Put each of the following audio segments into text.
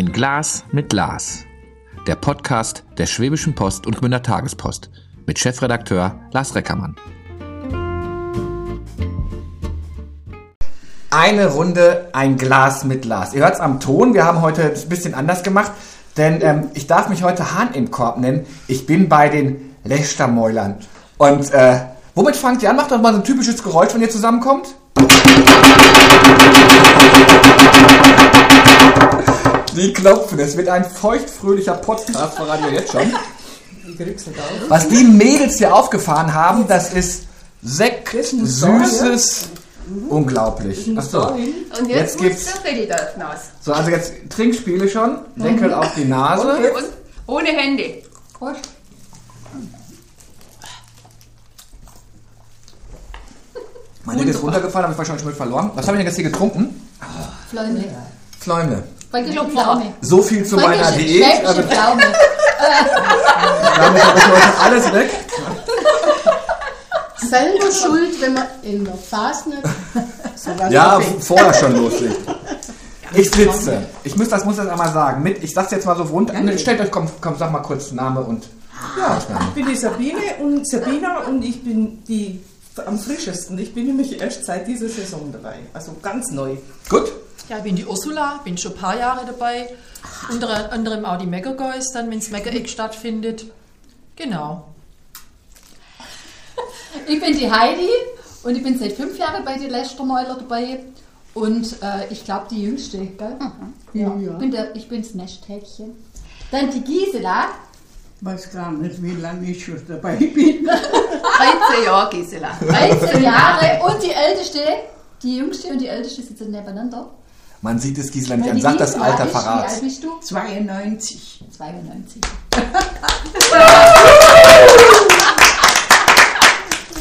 Ein Glas mit Lars. Der Podcast der Schwäbischen Post und Gmünder Tagespost mit Chefredakteur Lars Reckermann. Eine Runde, ein Glas mit Lars. Ihr hört es am Ton, wir haben heute ein bisschen anders gemacht, denn ähm, ich darf mich heute Hahn im Korb nennen. Ich bin bei den Lechtermäulern. Und äh, womit fangt ihr an? Macht doch mal so ein typisches Geräusch, wenn ihr zusammenkommt. Die klopfen. Es wird ein feuchtfröhlicher Podcast, verraten wir jetzt schon. Was die Mädels hier aufgefahren haben, das ist Sekt, süßes, unglaublich. Achso. Und jetzt, Jetzt muss gibt's-. So, also jetzt Trinkspiele schon. Deckel auf die Nase. Und ohne Hände. Mein Deckel ist runtergefallen, habe ich wahrscheinlich schon mit verloren. Was habe ich denn jetzt hier getrunken? Pflaume. Pfläumle. Fränkische Pflaume. So viel zu meiner Fränkische, Diät. Also, schwäbische Pflaume. damit habe ich heute alles weg. Selber schuld, wenn man in der sowas Ja, vorher schon loslegt. Ich sitze. Ich muss das, muss das einmal sagen. Mit, ich sag's jetzt mal so rund. Ne, Stellt euch, komm, komm, sag mal kurz Name und. Ja, Ich bin die Sabine und Sabina und ich bin die am frischesten. Ich bin nämlich erst seit dieser Saison dabei. Also ganz neu. Gut. Ja, ich bin die Ursula, bin schon ein paar Jahre dabei. Unter anderem auch die Mega-Guys, dann, wenn das Mega-Egg stattfindet. Genau. Ich bin die Heidi und ich bin seit fünf Jahren bei den Lästermäuler dabei. Und äh, ich glaube die Jüngste, gell? Ja. Ich, bin der, ich bin das Nesthäkchen. Dann die Gisela. weiß gar nicht, wie lange ich schon dabei bin. 13 Jahre, Gisela. 13 Jahre und die Älteste, die Jüngste und die Älteste sitzen nebeneinander. Man sieht es Gisela nicht an. Sag das Alter ist, Wie alt verrat. bist du? 92. 92.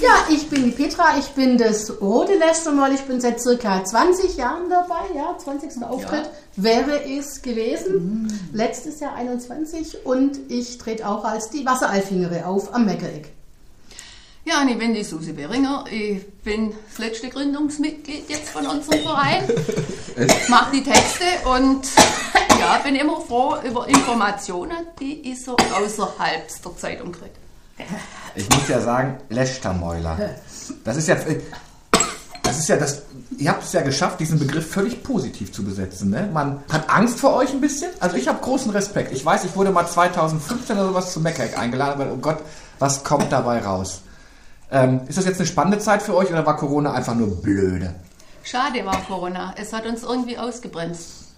Ja, ich bin die Petra, ich bin das rote Lästermal, ich bin seit circa 20 Jahren dabei, ja, 20. Auftritt wäre es gewesen, letztes Jahr 21 und ich trete auch als die Wasseralfingere auf am Meckereck. Ja, und ich bin die Susi Beringer. Ich bin das letzte Gründungsmitglied jetzt von unserem Verein. Mache die Texte und ja, bin immer froh über Informationen, die ich so außerhalb der Zeitung kriege. Ich muss ja sagen, Lechtermäuler. Das ist ja. Das ist ja das. Ihr habt es ja geschafft, diesen Begriff völlig positiv zu besetzen. Ne? Man hat Angst vor euch ein bisschen. Also ich habe großen Respekt. Ich weiß, ich wurde mal 2015 oder sowas zu Meckeck eingeladen, weil, oh Gott, was kommt dabei raus? Ähm, ist das jetzt eine spannende Zeit für euch oder war Corona einfach nur blöde? Schade war Corona. Es hat uns irgendwie ausgebremst.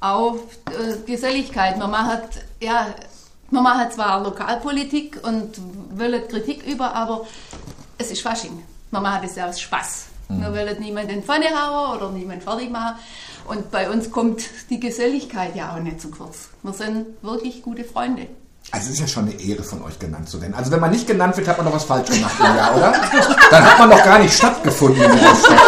Auch äh, Geselligkeit. Man macht, ja, man macht zwar Lokalpolitik und will Kritik über, aber es ist Fasching. Man macht es ja aus Spaß. Wir wollen niemanden Pfanne hauen oder niemanden fertig machen. Und bei uns kommt die Geselligkeit ja auch nicht zu kurz. Wir sind wirklich gute Freunde. Also es ist ja schon eine Ehre von euch genannt zu werden. Also wenn man nicht genannt wird, hat man doch was falsch gemacht im Jahr, oder? Dann hat man doch gar nicht stattgefunden in dieser Stadt.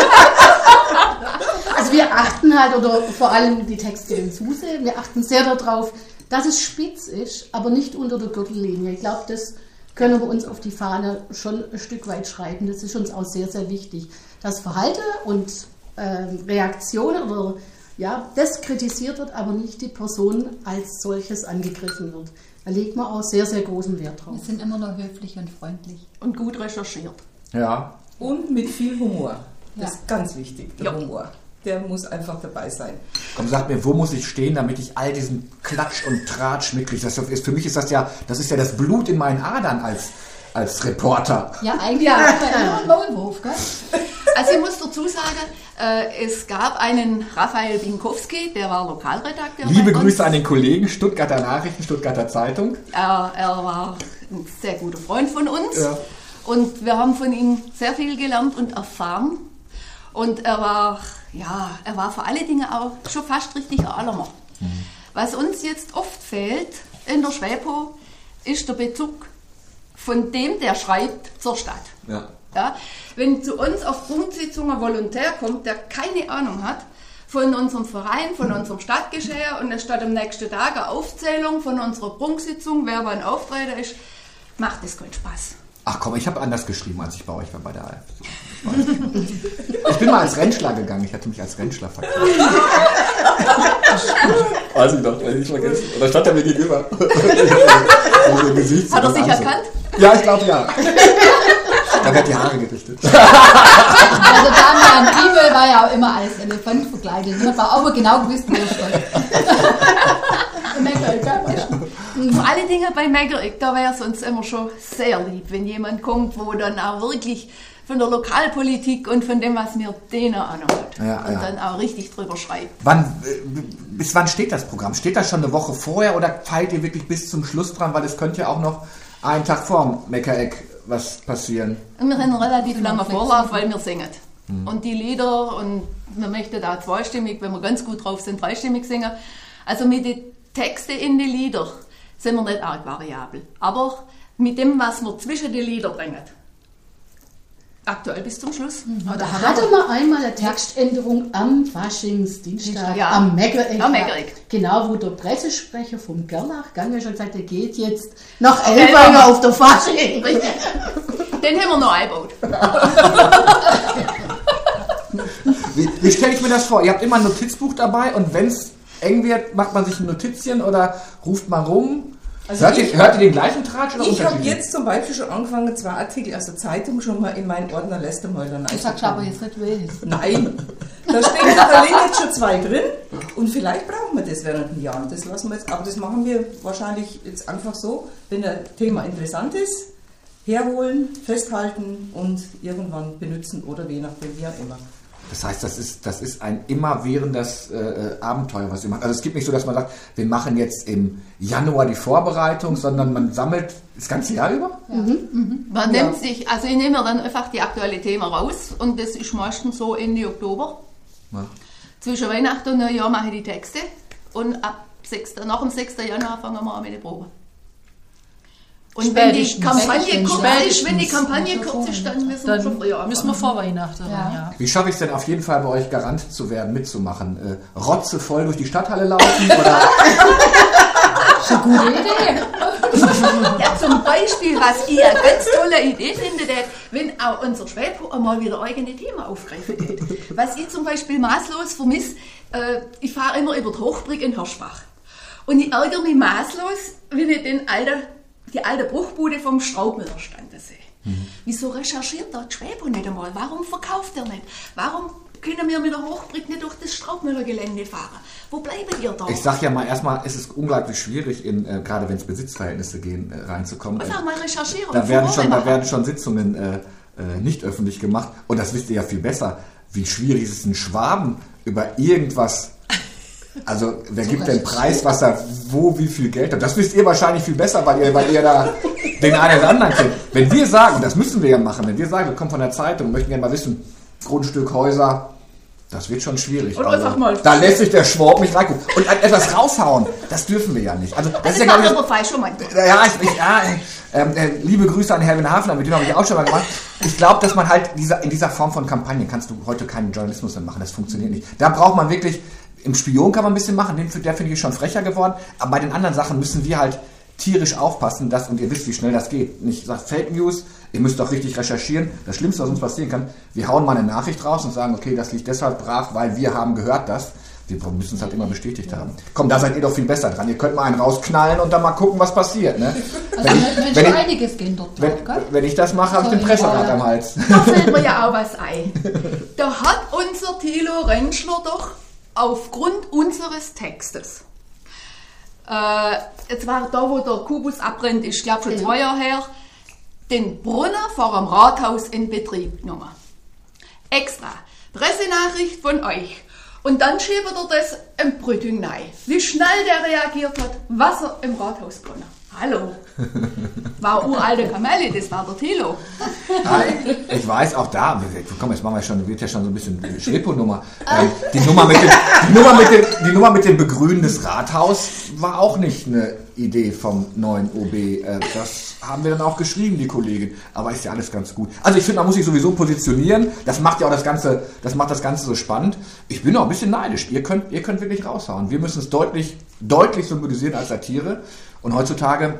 Also wir achten halt, oder vor allem die Texte in Suse, wir achten sehr darauf, dass es spitz ist, aber nicht unter der Gürtellinie. Ich glaube, das können wir uns auf die Fahne schon ein Stück weit schreiben. Das ist uns auch sehr, sehr wichtig. Das Verhalten und ähm, Reaktionen oder ja, das kritisiert wird, aber nicht die Person als solches angegriffen wird. Da legt man auch sehr, sehr großen Wert drauf. Wir sind immer noch höflich und freundlich. Und gut recherchiert. Ja. Und mit viel Humor. Das Ja. ist ganz wichtig, der Ja. Humor. Der muss einfach dabei sein. Komm, sag mir, wo muss ich stehen, damit ich all diesen Klatsch und Tratsch mitkriege? Das ist, für mich ist das ja, das ist ja das Blut in meinen Adern als, als Reporter. Ja, eigentlich ja. immer ein Maulwurf, gell? Also ich muss dazu sagen, äh, es gab einen Raphael Binkowski, der war Lokalredakteur. Liebe. Grüße an den Kollegen, Stuttgarter Nachrichten, Stuttgarter Zeitung. Er, er war ein sehr guter Freund von uns. Ja. Und wir haben von ihm sehr viel gelernt und erfahren. Und er war, ja, er war vor allen Dingen auch schon fast richtig ein Allermer. Was uns jetzt oft fehlt in der Schwäbo, ist der Bezug von dem, der schreibt, zur Stadt. Ja. Ja, wenn zu uns auf Punktsitzungen ein Volontär kommt, der keine Ahnung hat von unserem Verein, von unserem Stadtgeschehen und es steht am nächsten Tag eine Aufzählung von unserer Prunksitzung, wer wann auftreten ist, macht das keinen Spaß. Ach komm, ich habe anders geschrieben, als ich bei euch war bei der AfD. Ich bin mal als Rentschler gegangen, ich hatte mich als Rentschler verkauft. Weiß ich noch, weiß ich nicht vergessen. Und da stand er mir gegenüber. so Gesicht Hat er sich erkannt? Ja, ich glaube ja. Da wird die Haare gerichtet. Also Damian Giebel war ja auch immer als Elefant verkleidet. Ich habe auch genau gewusst, wo er steht. Vor allen Dingen bei Megerik, da wäre es uns immer schon sehr lieb, wenn jemand kommt, wo dann auch wirklich von der Lokalpolitik und von dem, was mir denen hat. Ja, und ja. dann auch richtig drüber schreibt. Wann, äh, bis wann steht das Programm? Steht das schon eine Woche vorher oder feilt ihr wirklich bis zum Schluss dran? Weil es könnte ja auch noch einen Tag vor dem Meckereck was passieren. Und wir haben relativ flexibel. Vorlauf, weil wir singen. Und die Lieder, und wir möchten da zweistimmig, wenn wir ganz gut drauf sind, dreistimmig singen. Also mit den Texten in die Lieder sind wir nicht arg variabel. Aber mit dem, was wir zwischen die Lieder bringen. Aktuell bis zum Schluss. Aber da hat Hatte er man einmal eine Textänderung am Faschingsdienstag Ja. am Meckereck. Genau, wo der Pressesprecher vom Gerlach Gang ja schon gesagt hat, er geht jetzt nach Elberg. Elberger auf der Fasching. Richtig. Den haben wir noch eingebaut. Wie, wie stelle ich mir das vor? Ihr habt immer ein Notizbuch dabei und wenn es eng wird, macht man sich ein Notizchen oder ruft man rum? Also hört, ich- ihr, hört ihr den gleichen Tratsch oder Ich habe jetzt zum Beispiel schon angefangen, zwei Artikel aus der Zeitung schon mal in meinen Ordner Lästermäuler Du sagst aber jetzt nicht welches. Nein, da stehen da liegen jetzt schon zwei drin und vielleicht brauchen wir das während den Jahren. Das lassen wir jetzt, aber das machen wir wahrscheinlich jetzt einfach so, wenn ein Thema interessant ist, herholen, festhalten und irgendwann benutzen oder je nachdem, wie auch immer. Das heißt, das ist, das ist ein immerwährendes äh, äh, Abenteuer, was ihr macht. Also es gibt nicht so, dass man sagt, wir machen jetzt im Januar die Vorbereitung, sondern man sammelt das ganze Jahr über? Man nimmt sich, also ich nehme dann einfach die aktuellen Themen raus und das ist meistens so Ende Oktober. Ja. Zwischen Weihnachten und Neujahr mache ich die Texte und ab 6., nach dem 6. Januar fangen wir an mit den Proben. Und wenn die. Kampagne kurz ist, wenn die. Kampagne kurz ist, dann müssen wir schon früher Dann müssen wir vor Weihnachten. Ja. Ja. Wie schaffe ich es denn auf jeden Fall bei euch garant zu werden, mitzumachen? Äh, Rotze voll durch die Stadthalle laufen oder Gute Idee. Ja, zum Beispiel, was ich eine ganz tolle Idee finde, dass, wenn auch unser Schwäbe einmal wieder eigene Themen aufgreifen tät. Was ich zum Beispiel maßlos vermisse, äh, ich fahre immer über die Hochbrück in Hirschbach. Und ich ärgere mich maßlos, wenn ich den alten, die alte Bruchbude vom Straubmüller standen sehe. Wieso recherchiert dort Schwäbe nicht einmal? Warum verkauft er nicht? Warum können wir mit der Hochbrück nicht durch das Straubmüller-Gelände fahren? Wo bleibt ihr da? Ich sag ja mal, erstmal ist es unglaublich schwierig, in, äh, gerade wenn es Besitzverhältnisse gehen, äh, reinzukommen. Einfach mal recherchieren. Da werden, schon, da werden schon Sitzungen äh, äh, nicht öffentlich gemacht. Und das wisst ihr ja viel besser. Wie schwierig ist es, einen Schwaben über irgendwas. Also, wer gibt den Preis, was er wo, wie viel Geld hat? Das wisst ihr wahrscheinlich viel besser, weil ihr, weil ihr da den einen oder anderen kennt. Wenn wir sagen, und das müssen wir ja machen, wenn wir sagen, wir kommen von der Zeitung und möchten gerne mal wissen, Grundstück, Häuser, das wird schon schwierig. Oder einfach mal- Da lässt sich der Schwab nicht reingucken. Und etwas raushauen, das dürfen wir ja nicht. Also, das, Das ist ja falsch schon manchmal. ja, ich, ich, ja ähm, äh, liebe Grüße an Herwin Hafner, mit dem habe ich auch schon mal gemacht. Ich glaube, dass man halt dieser, in dieser Form von Kampagnen kannst du heute keinen Journalismus mehr machen. Das funktioniert nicht. Da braucht man wirklich, im Spion kann man ein bisschen machen, den, der finde ich schon frecher geworden. Aber bei den anderen Sachen müssen wir halt tierisch aufpassen, dass, und ihr wisst, wie schnell das geht. Nicht sagt Fake News, ihr müsst doch richtig recherchieren. Das Schlimmste, was uns passieren kann, wir hauen mal eine Nachricht raus und sagen, okay, das liegt deshalb brach, weil wir haben gehört das. Wir müssen es halt immer bestätigt haben. Komm, da seid ihr doch viel besser dran. Ihr könnt mal einen rausknallen und dann mal gucken, was passiert. Ne? Also Wenn ich- wenn ich- einiges gehen dort Wenn, wenn ich das mache, habe ich den Presserat am Hals. Da fällt mir ja auch was ein. Da hat unser Thilo Rentschler doch aufgrund unseres Textes, äh, jetzt war da, wo der Kubus abbrennt, ist, glaube schon Genau. zwei Jahre her, den Brunner vor dem Rathaus in Betrieb genommen. Extra. Pressenachricht von euch. Und dann schiebt er das im Brütting rein. Wie schnell der reagiert hat, Wasser im Rathaus Brunner. Hallo. War uralte Kamelle, das war der Thilo. Ah, ich weiß auch da, komm, jetzt machen wir schon, wird ja schon so ein bisschen Schrepo-Nummer. Ähm, die, Nummer mit dem, die, Nummer mit dem, die Nummer mit dem Begrünen des Rathaus war auch nicht eine Idee vom neuen OB. Äh, das haben wir dann auch geschrieben, die Kollegin. Aber ist ja alles ganz gut. Also ich finde, man muss sich sowieso positionieren. Das macht ja auch das Ganze, das macht das Ganze so spannend. Ich bin auch ein bisschen neidisch. Ihr könnt, ihr könnt wirklich raushauen. Wir müssen es deutlich, deutlich symbolisieren als Satire. Und heutzutage,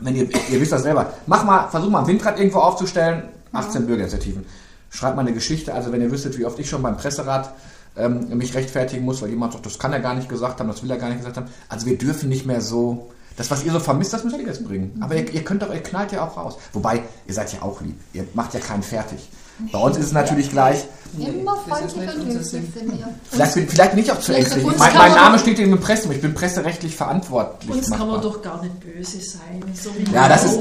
wenn ihr, ihr wisst das selber, mach mal, versuch mal ein Windrad irgendwo aufzustellen, 18 Bürgerinitiativen. Schreibt mal eine Geschichte, also wenn ihr wüsstet, wie oft ich schon beim Presserat ähm, mich rechtfertigen muss, weil jemand sagt, das kann er gar nicht gesagt haben, das will er gar nicht gesagt haben. Also wir dürfen nicht mehr so, das, was ihr so vermisst, das müsst ihr jetzt bringen. Aber ihr, ihr könnt doch, ihr knallt ja auch raus. Wobei, ihr seid ja auch lieb. Ihr macht ja keinen fertig. Bei uns ist es natürlich gleich, Immer freundlich und höflich sind wir. vielleicht bin, vielleicht nicht auch zu ängstlich. Mein, mein Name steht in der Presse, ich bin presserechtlich verantwortlich. Uns kann man machbar. doch gar nicht böse sein, so wie Ja, das ist-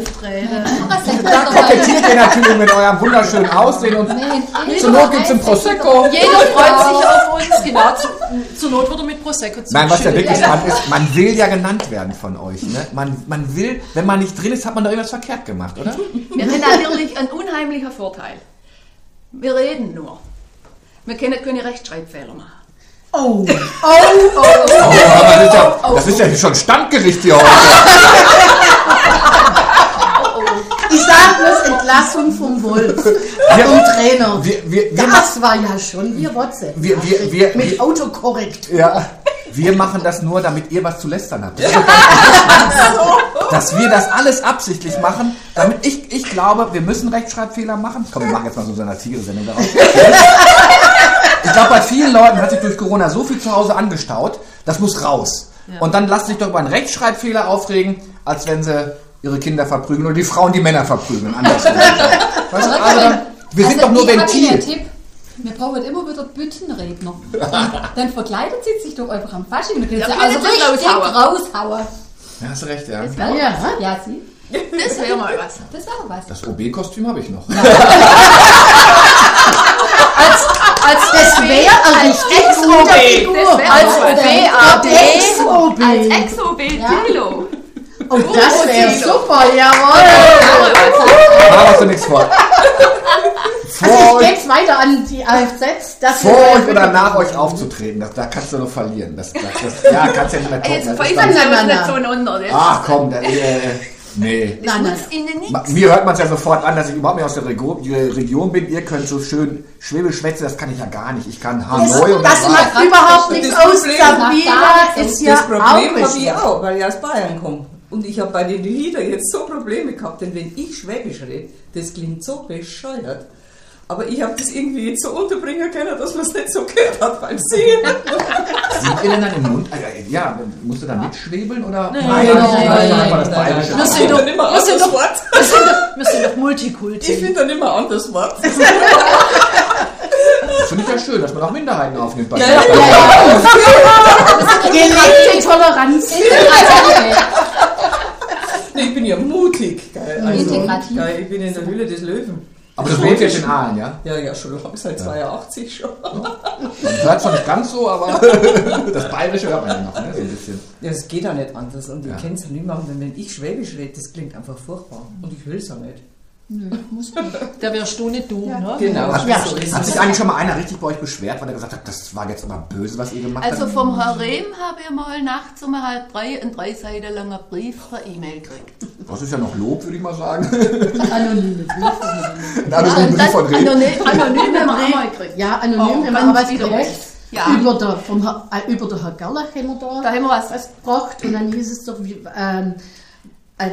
Da kokettiert ihr natürlich mit eurem wunderschönen Aussehen und Nee, zur Not gibt's ein Prosecco. Jeder freut sich auf uns, genau. Zu, zur Not wurde mit Prosecco Nein, was ja wirklich spannend ist, man will ja genannt werden von euch. Ne? Man, man will, wenn man nicht drin ist, hat man doch irgendwas verkehrt gemacht, oder? Wir haben natürlich einen unheimlichen Vorteil. Wir reden nur. Wir können keine Rechtschreibfehler machen. Oh, Oh, aber das ist ja, das ist ja schon Standgericht hier heute. Ich sag bloß Entlassung vom Wolf, vom Trainer. Wir, wir, wir, Das war ja schon ihr WhatsApp. Wir- wir- wir- Mit wir- Autokorrekt. ja, wir machen das nur, damit ihr was zu lästern habt. Dass wir das alles absichtlich machen, damit ich, ich glaube, wir müssen Rechtschreibfehler machen. Komm, wir machen jetzt mal so eine Satire-Sendung daraus. Ich glaube, bei vielen Leuten hat sich durch Corona so viel zu Hause angestaut, das muss raus. Und dann lasst sich doch über einen Rechtschreibfehler aufregen, als wenn sie ihre Kinder verprügeln oder die Frauen die Männer verprügeln. Andersrum. Weißt du, also wir sind Also, doch nur Ventil. Wir brauchen immer wieder Büttenredner. Dann verkleidet sie sich doch einfach am Fasching. Dann können Ja, sie also richtig raushauen. raushauen. Ja, hast recht, ja. Das wäre Ja. was. Ja, sie. Das wäre mal was. Das wäre was. Das OB-Kostüm habe ich noch. Als das wäre gute Das wäre Als mal was. der Ex-OB. Als Ex-OB Tilo. Oh, das wäre super, jawohl. Da hast du nichts vor. Also Vor ich gebe es weiter an die AFZ. dass vor euch oder nach euch aufzutreten, das, da kannst du nur verlieren. Das, das, das, ja, kannst ja nicht mehr toppen. Jetzt ist pfeifen dann, Nein, nein, nein. so einander. Das ach komm, da, äh, nee. Nein, nein. nichts. Mir hört man es ja sofort an, dass ich überhaupt nicht aus der die Region bin. Ihr könnt so schön Schwäbisch schwätzen, das kann ich ja gar nicht. Ich kann Das, Hanoi und das macht überhaupt nichts Das aus. Problem- Sabina ist ja das Problem auch habe ich auch, weil ich aus Bayern komme. Und ich habe bei den Liedern jetzt so Probleme gehabt, denn wenn ich Schwäbisch rede, das klingt so bescheuert. Aber ich habe das irgendwie jetzt so unterbringen können, dass man es nicht so gehört hat beim Singen. Singt ihr denn dann im Mund? äh, Ja, musst du dann mitschwebeln oder? Nein, nein, nein, einfach das nein, Bayerische. Wir sind doch, dann immer anderes doch, Wort. wir sind doch, doch Ich Multikulti. finde dann immer ein anderes Wort. Das finde ich ja schön, dass man auch Minderheiten aufnimmt. Bei Ja, dir. ja, Gelebte Toleranz. Nee, ich bin ja mutig. Geil. Also, Integrativ. geil, ich bin in der Höhle des Löwen. Aber das wohnt jetzt in Aalen, ja? Ja, ja, schon lange, seit 82 schon. Man hört es noch nicht ganz so, aber das Bayerische hört man ja noch, ne? So ein bisschen. Ja, es geht ja nicht anders. Und Ja. ich kenne es ja nicht machen, wenn ich Schwäbisch rede, das klingt einfach furchtbar. Und ich will es ja nicht. Da wärst du nicht du, ne? Genau, Hat, so ist hat sich eigentlich schon mal einer richtig bei euch beschwert, weil er gesagt hat, das war jetzt aber böse, was ihr gemacht Also habt? vom Harem habe ich mal nachts um halb drei einen drei Seiten langer Brief per E-Mail gekriegt. Das ist ja noch Lob, würde ich mal sagen. Anonyme Briefe. Ein anonymen Brief von Reh. Anonym, anonym haben wir auch mal gekriegt. Ja, anonym Oh, haben wir ganz auch was gekriegt. Ja. Über, der, vom, Herr- äh, über der Herr Gerlach haben wir da, Da haben wir was. was gebracht und dann hieß es doch, wie, ähm, äh,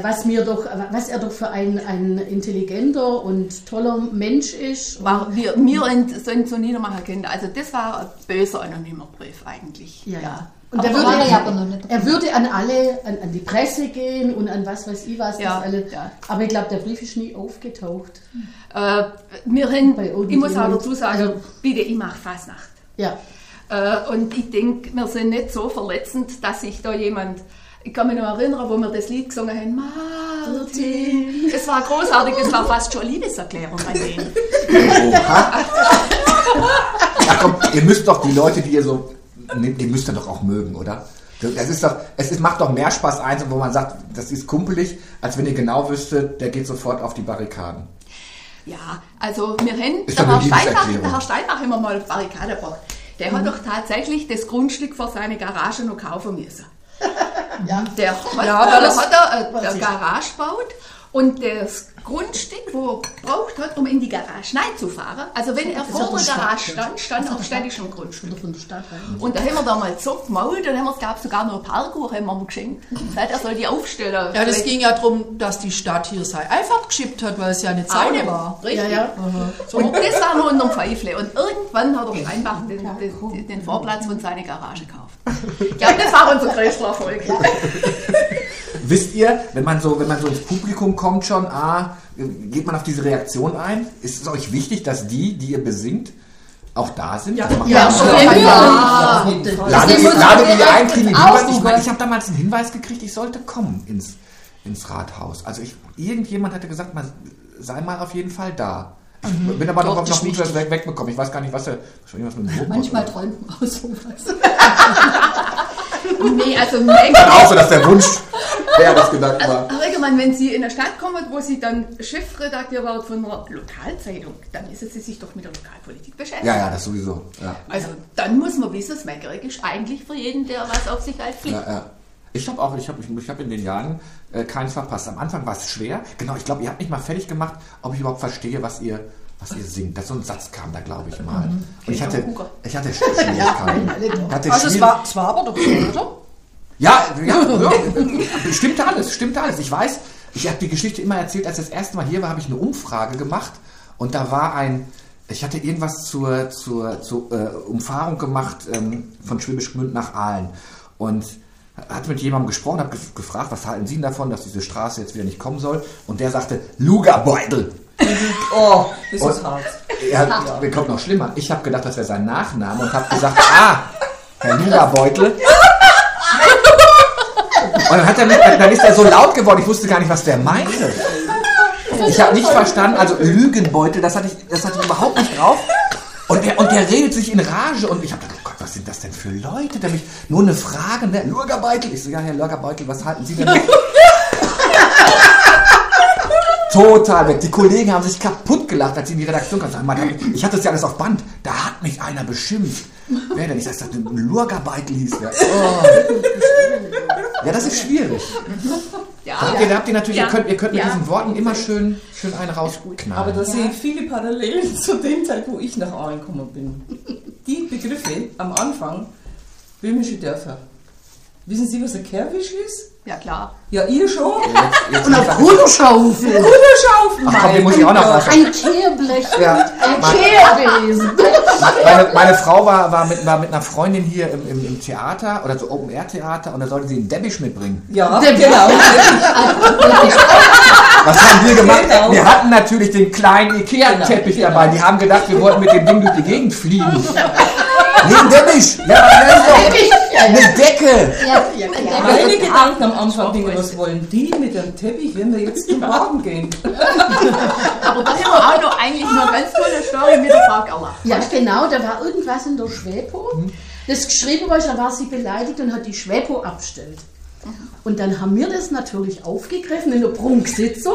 was, mir doch, was er doch für ein, ein intelligenter und toller Mensch ist. War, wir, wir ent- sind so niedermachen können. Also das war ein böser anonymer Brief eigentlich. Ja, ja. Und Und er aber er würde, ja aber noch nicht er würde an alle, an, an die Presse gehen und an was weiß ich was. Ja, das alle, ja. Aber ich glaube, der Brief ist nie aufgetaucht. Äh, wir Bei ich muss auch dazu sagen, Also- bitte, ich mache Fasnacht. Ja. Äh, und ich denke, wir sind nicht so verletzend, dass sich da jemand. Ich kann mich noch erinnern, wo wir das Lied gesungen haben. Martin. Es war großartig, es war fast schon eine Liebeserklärung an den. Oha. Ja, komm, ihr müsst doch die Leute, die ihr so nehmt, ihr müsst ihr doch auch mögen, oder? Es ist doch, es ist, macht doch mehr Spaß eins, wo man sagt, das ist kumpelig, als wenn ihr genau wüsstet, der geht sofort auf die Barrikaden. Ja, also wir haben, der Herr, Steinbach, der Herr Steinbach wir mal auf die Barrikade gebracht. Der hat doch tatsächlich das Grundstück für seine Garage noch kaufen müssen. Ja. Der, Ja, hat, weil der es- hat da eine, eine Garage gebaut Und das Grundstück, wo er braucht hat, um in die Garage reinzufahren, also wenn er vor der Garage stand, stand auf städtischem Grundstück. Oder von der Stadt rein. Und da haben wir da mal so gemault und haben wir, gab sogar noch Parkour haben wir ihm geschenkt. Sagt, er soll die aufstellen. Ja, das ging ja darum, dass die Stadt hier sei einfach geschippt hat, weil es ja eine Zaune war. Richtig. Ja, ja. Und das war nur unterm Pfeifle. Und irgendwann hat er scheinbar den, den, den Vorplatz von seiner Garage gekauft. Ich glaube, das war unser größter Erfolg. Wisst ihr, wenn man so, wenn man so ins Publikum kommt schon, ah, geht man auf diese Reaktion ein? Ist es euch wichtig, dass die, die ihr besingt, auch da sind? Das macht Ja, schon. Ja, Ja. Ladet man ihr ein, kriegen die Hinweis? Ich, meine, ich habe damals einen Hinweis gekriegt, ich sollte kommen ins, ins Rathaus. Also ich, irgendjemand hatte gesagt, man sei mal auf jeden Fall da. Ich bin aber noch, Dort noch ist gut weg, wegbekommen. Ich weiß gar nicht, was er. wahrscheinlich was mit dem Hochhaus Manchmal träumt man auch sowas. Nee, also Dann Menge. auch so, dass der Wunsch, wer das gedacht war. Herr Regemann, wenn Sie in eine Stadt kommen, wo Sie dann Chefredakteur waren von einer Lokalzeitung, dann müssen Sie sich doch mit der Lokalpolitik beschäftigen. Ja, ja, das sowieso. Ja. Also dann muss man wissen, das Meckerig ist eigentlich für jeden, der was auf sich halt fliegt. Ja, ja. Ich habe auch, ich habe ich, ich hab in den Jahren äh, keins verpasst. Am Anfang war es schwer. Genau, ich glaube, ihr habt mich mal fertig gemacht, ob ich überhaupt verstehe, was ihr, was ihr singt. Das so ein Satz kam da, glaube ich mal. Und ich hatte, ich hatte Schwierigkeiten. Ich hatte Also es Schwierig- war, es war aber doch so, oder? Ja, ja, ja, stimmte alles, stimmte alles. Ich weiß, ich habe die Geschichte immer erzählt, als ich das erste Mal hier war, habe ich eine Umfrage gemacht und da war ein, ich hatte irgendwas zur, zur, zur äh, Umfahrung gemacht ähm, von Schwäbisch Gmünd nach Aalen und hatte mit jemandem gesprochen, habe gef gefragt, was halten Sie davon, dass diese Straße jetzt wieder nicht kommen soll und der sagte, Lugerbeutel. Oh, das Und- ist hart. Er, mir kommt noch schlimmer. Ich habe gedacht, das wäre sein Nachname und habe gesagt, ah, Herr Lugerbeutel. Und dann, hat er mich, dann ist er so laut geworden, ich wusste gar nicht, was der meinte. Ich habe nicht verstanden, also Lügenbeutel, das hatte ich, das hatte ich überhaupt nicht drauf. Und der, und der redet sich in Rage und ich habe gedacht, oh Gott, was sind das denn für Leute, der mich nur eine Frage, ne? Lurgerbeutel. Ich so, ja, Herr Lurgerbeutel, was halten Sie denn? Total weg. Die Kollegen haben sich kaputt gelacht, als sie in die Redaktion kamen. Sag mal, Ich hatte das ja alles auf Band. Da hat mich einer beschimpft. Wer denn? Ich sagte, ein Lurgerbeitel hieß der. Oh. Ja, das ist schwierig. Ja, Da habt ihr, habt ihr natürlich, Ja. ihr könnt, ihr könnt mit Ja. diesen Worten immer schön, schön einen rausknallen. Aber da sehe ich viele Parallelen zu dem Zeit, wo ich nach Aalen gekommen bin. Die Begriffe am Anfang, böhmische Dörfer. Wissen Sie, was ein Kerwisch ist? Ja klar. Ja, ihr schon? Jetzt Und auf Hundeschaufel. Hunderschaufen! Ach komm, den muss ich auch noch was Ein Kehrblech Ja. ein Kehrbesen. Meine, meine Frau war, war, mit, war mit einer Freundin hier im, im, im Theater oder so Open-Air-Theater und da sollte sie einen Debbisch mitbringen. Ja, Der genau. Was haben wir gemacht? Genau. Wir hatten natürlich den kleinen Ikea-Teppich Genau, dabei. Die haben gedacht, wir wollten mit dem Ding durch die Gegend fliegen. Nee, ein Teppich! Ja, was ist doch? Eine Decke! Ja, ja, ja. Meine Gedanken am Anfang gingen, was wollen die mit dem Teppich, wenn wir jetzt zum Wagen gehen? Aber da haben wir auch noch eigentlich eine ganz tolle Story mit der Frau Gerlach. Ja, genau, da war irgendwas in der Schwepo, das geschrieben war, da war sie beleidigt und hat die Schwepo abgestellt. Und dann haben wir das natürlich aufgegriffen in der Prunksitzung,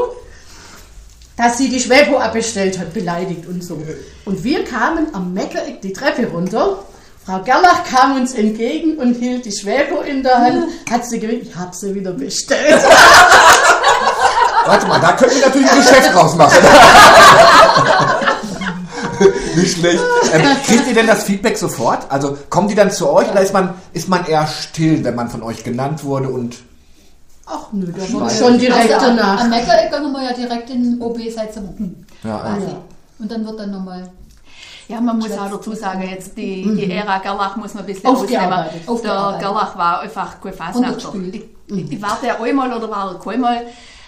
dass sie die Schwepo abgestellt hat, beleidigt und so. Und wir kamen am Meckereck die Treppe runter. Frau Gerlach kam uns entgegen und hielt die Schwepo in der Hand, hat sie gewinkt, ich habe sie wieder bestellt. Warte mal, da könnten wir natürlich ein Geschäft rausmachen. Nicht schlecht. Ähm, kriegt ihr denn das Feedback sofort? Also kommen die dann zu euch oder ist man, ist man eher still, wenn man von euch genannt wurde und Ach nö, da war schon direkt Also, danach. Am Meckereck gehen wir ja direkt in OB seit ja, ja. Und dann wird dann nochmal. Ja, man muss auch dazu sagen, jetzt die, die Ära Gerlach muss man ein bisschen ausnehmen. Der. Gerlach war einfach kein Fasnachter. Runtergespült. Ich, war der einmal oder war er keinmal.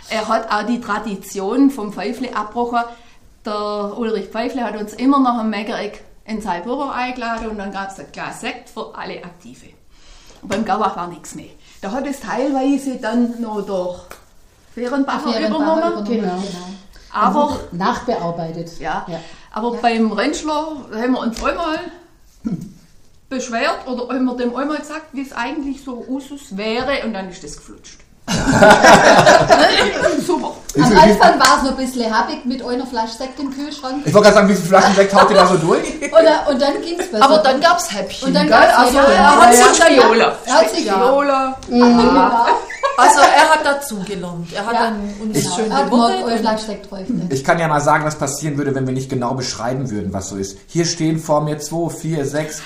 Er hat auch die Tradition vom Pfeifle abgebrochen. Der Ulrich Pfeifle hat uns immer nach dem Meckereck in Büro eingeladen und dann gab es ein Glas Sekt für alle Aktive. Und beim Gerlach war nichts mehr. Da hat es teilweise dann noch durch Fehrenbacher Fehrenbacher übernommen. Genau. Aber Nachbearbeitet. ja. Ja. Aber beim Rentschler haben wir uns einmal beschwert oder haben wir dem einmal gesagt, wie es eigentlich so Usus wäre und dann ist das geflutscht. Super. Am Anfang war es noch ein bisschen happig mit einer Flasche Sekt im Kühlschrank. Ich wollte gerade sagen, wie viele Flaschen Sekt haut ihr da so durch? Oder, und dann ging es besser. Aber dann gab es Häppchen. Und dann gell? gab's also, Häppchen. er hat Ja, sich ja, Viola. Er hat sich Viola. Genau. Also er hat dazugelernt. Er hat Ja. dann uns Genau. schön Er steckt bräuchte. Ich kann ja mal sagen, was passieren würde, wenn wir nicht genau beschreiben würden, was so ist. Hier stehen vor mir 2, 4, 6,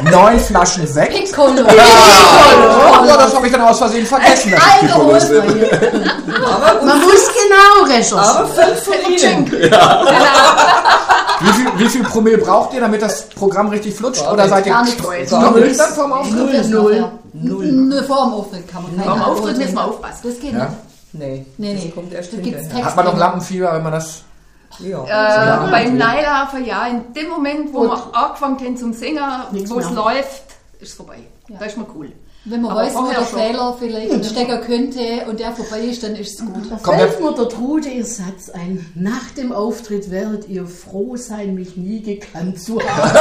8, 9 Flaschen Sekt. Piccolo. Ja, das habe ich dann aus Versehen vergessen. Piccolo sind. Aber, Man muss genau recherchieren. aber fünf von Ihnen. Wie viel, wie viel Promille braucht ihr, damit das Programm richtig flutscht? Oder seid ihr Gar nicht. Dann vorm Auftritt? Null, null. null. Nur vor dem Auftritt kann man keinen Vor dem Alkohol Auftritt müssen wir aufpassen. Das geht Ja. nicht. Nee, Nee, das nee. kommt erst hinterher. Text. Hat man noch Lampenfieber, wenn man das... Ja. Äh, beim Neilafer, ja, in dem Moment, wo wir angefangen haben zum Singen, wo es läuft, ist es vorbei. Da ist man cool. Wenn man Aber weiß, wo der schon. Fehler vielleicht stecken könnte und der vorbei ist, dann ist es gut. Da Komm, fällt mir der Trude ihr Satz ein. Nach dem Auftritt werdet ihr froh sein, mich nie gekannt zu haben.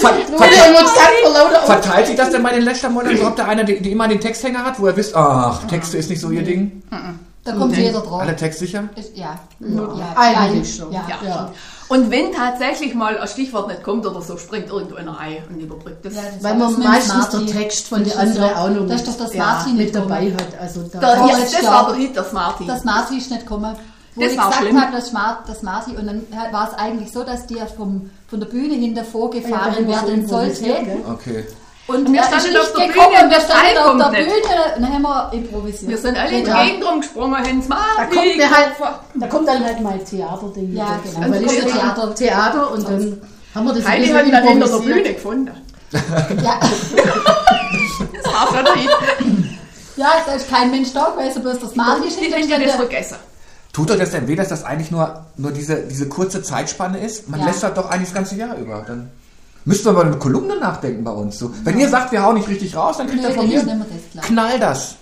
Ver ver verteilt sich das denn bei den so? Habt ihr einer, die, die immer den Texthänger hat, wo ihr wisst, ach, Texte ist nicht so ihr Ding? Da kommt jeder drauf. Alle textsicher? Ist, ja. ja. Eigentlich schon. Ja. Ja. Und wenn tatsächlich mal ein Stichwort nicht kommt oder so, springt irgendeiner ein und überbrückt das. Ja, das Weil man das mit meistens Smarty. der Text von Das der anderen auch noch Das ist doch das ja, Smarty mit nicht dabei hat. Also da Der, ja, Vorletztes das war der Hit, der Smarty. Das Marti ist nicht gekommen. Wo Das ich war gesagt schlimm. habe, das, Mar das Marti, und dann war es eigentlich so, dass die ja vom, von der Bühne hinter Ja, da vorgefahren haben wir so werden sollte. Okay. Und wir er standen ist auf der nicht Bühne gekommen, und wir das standen Teil auf kommt der nicht. Bühne und dann haben wir improvisiert. Wir sind alle in die. Gegend rumgesprungen, haben Da Smarty. kommt, mir halt, da kommt dann halt mein Theaterding. Ja, genau. Weil Dann ich kommt Theater. Theater. Und dann haben wir das Heidi hat dann hinter der. Bühne gefunden. Ja. Das war Hit. ja, da ist kein Mensch da gewesen, bloß das Marti ist haben ja das vergessen. Tut euch das denn weh, dass das eigentlich nur, nur diese, diese kurze Zeitspanne ist? Man Ja. lässt das doch eigentlich das ganze Jahr über. Dann müssten wir mal eine Kolumne nachdenken bei uns. So, wenn ihr sagt, wir hauen nicht richtig raus, dann kriegt ihr von mir das knall das.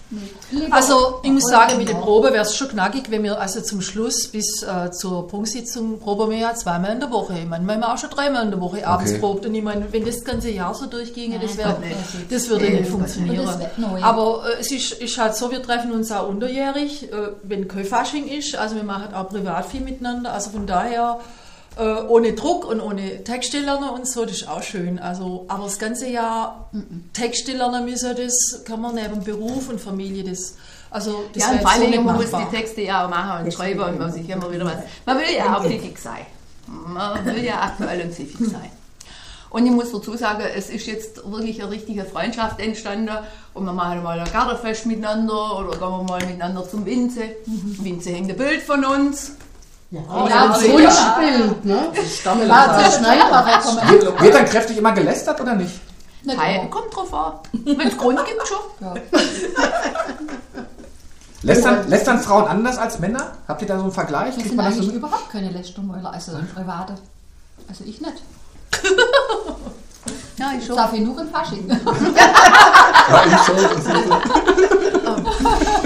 Lieber- Also ich muss sagen, mit der. Probe wäre es schon knackig, wenn wir also zum Schluss bis äh, zur Prunksitzung proben wir ja zweimal in der Woche. Manchmal haben wir auch schon dreimal in der Woche abends Okay. probt. Und ich meine, wenn das ganze Jahr so durchginge, das, wär, Nein, das würde nicht funktionieren. Aber äh, es ist, ist halt so, wir treffen uns auch unterjährig, äh, wenn Köfasching ist. Also wir machen auch privat viel miteinander. Also von daher äh, ohne Druck und ohne Texte lernen und so, das ist auch schön. Also, aber das ganze Jahr Texte lernen müssen, das kann man neben Beruf und Familie, das, also das Ja, und vor allem, man muss die Texte ja auch machen und schreiben und man sich immer wieder was. Man will ja auch pfiffig sein. Man will ja aktuell und pfiffig sein. Und ich muss dazu sagen, es ist jetzt wirklich eine richtige Freundschaft entstanden. Und wir machen mal ein Gartenfest miteinander oder gehen wir mal miteinander zum Winze. Winze hängt ein Bild von uns. Ja, Ja, das ja. Wunschbild, ne? War zur Schneiderei kommen. Wird dann kräftig immer gelästert oder nicht? Teil, immer. kommt drauf an. Wenn es Grund gibt, schon. Ja. Lästern, lästern Frauen anders als Männer? Habt ihr da so einen Vergleich? Wir Kriegt sind so überhaupt keine Lästermäuler, also private. Also ich nicht. Ja, ich Ich schon. darf ich nur im Fasching.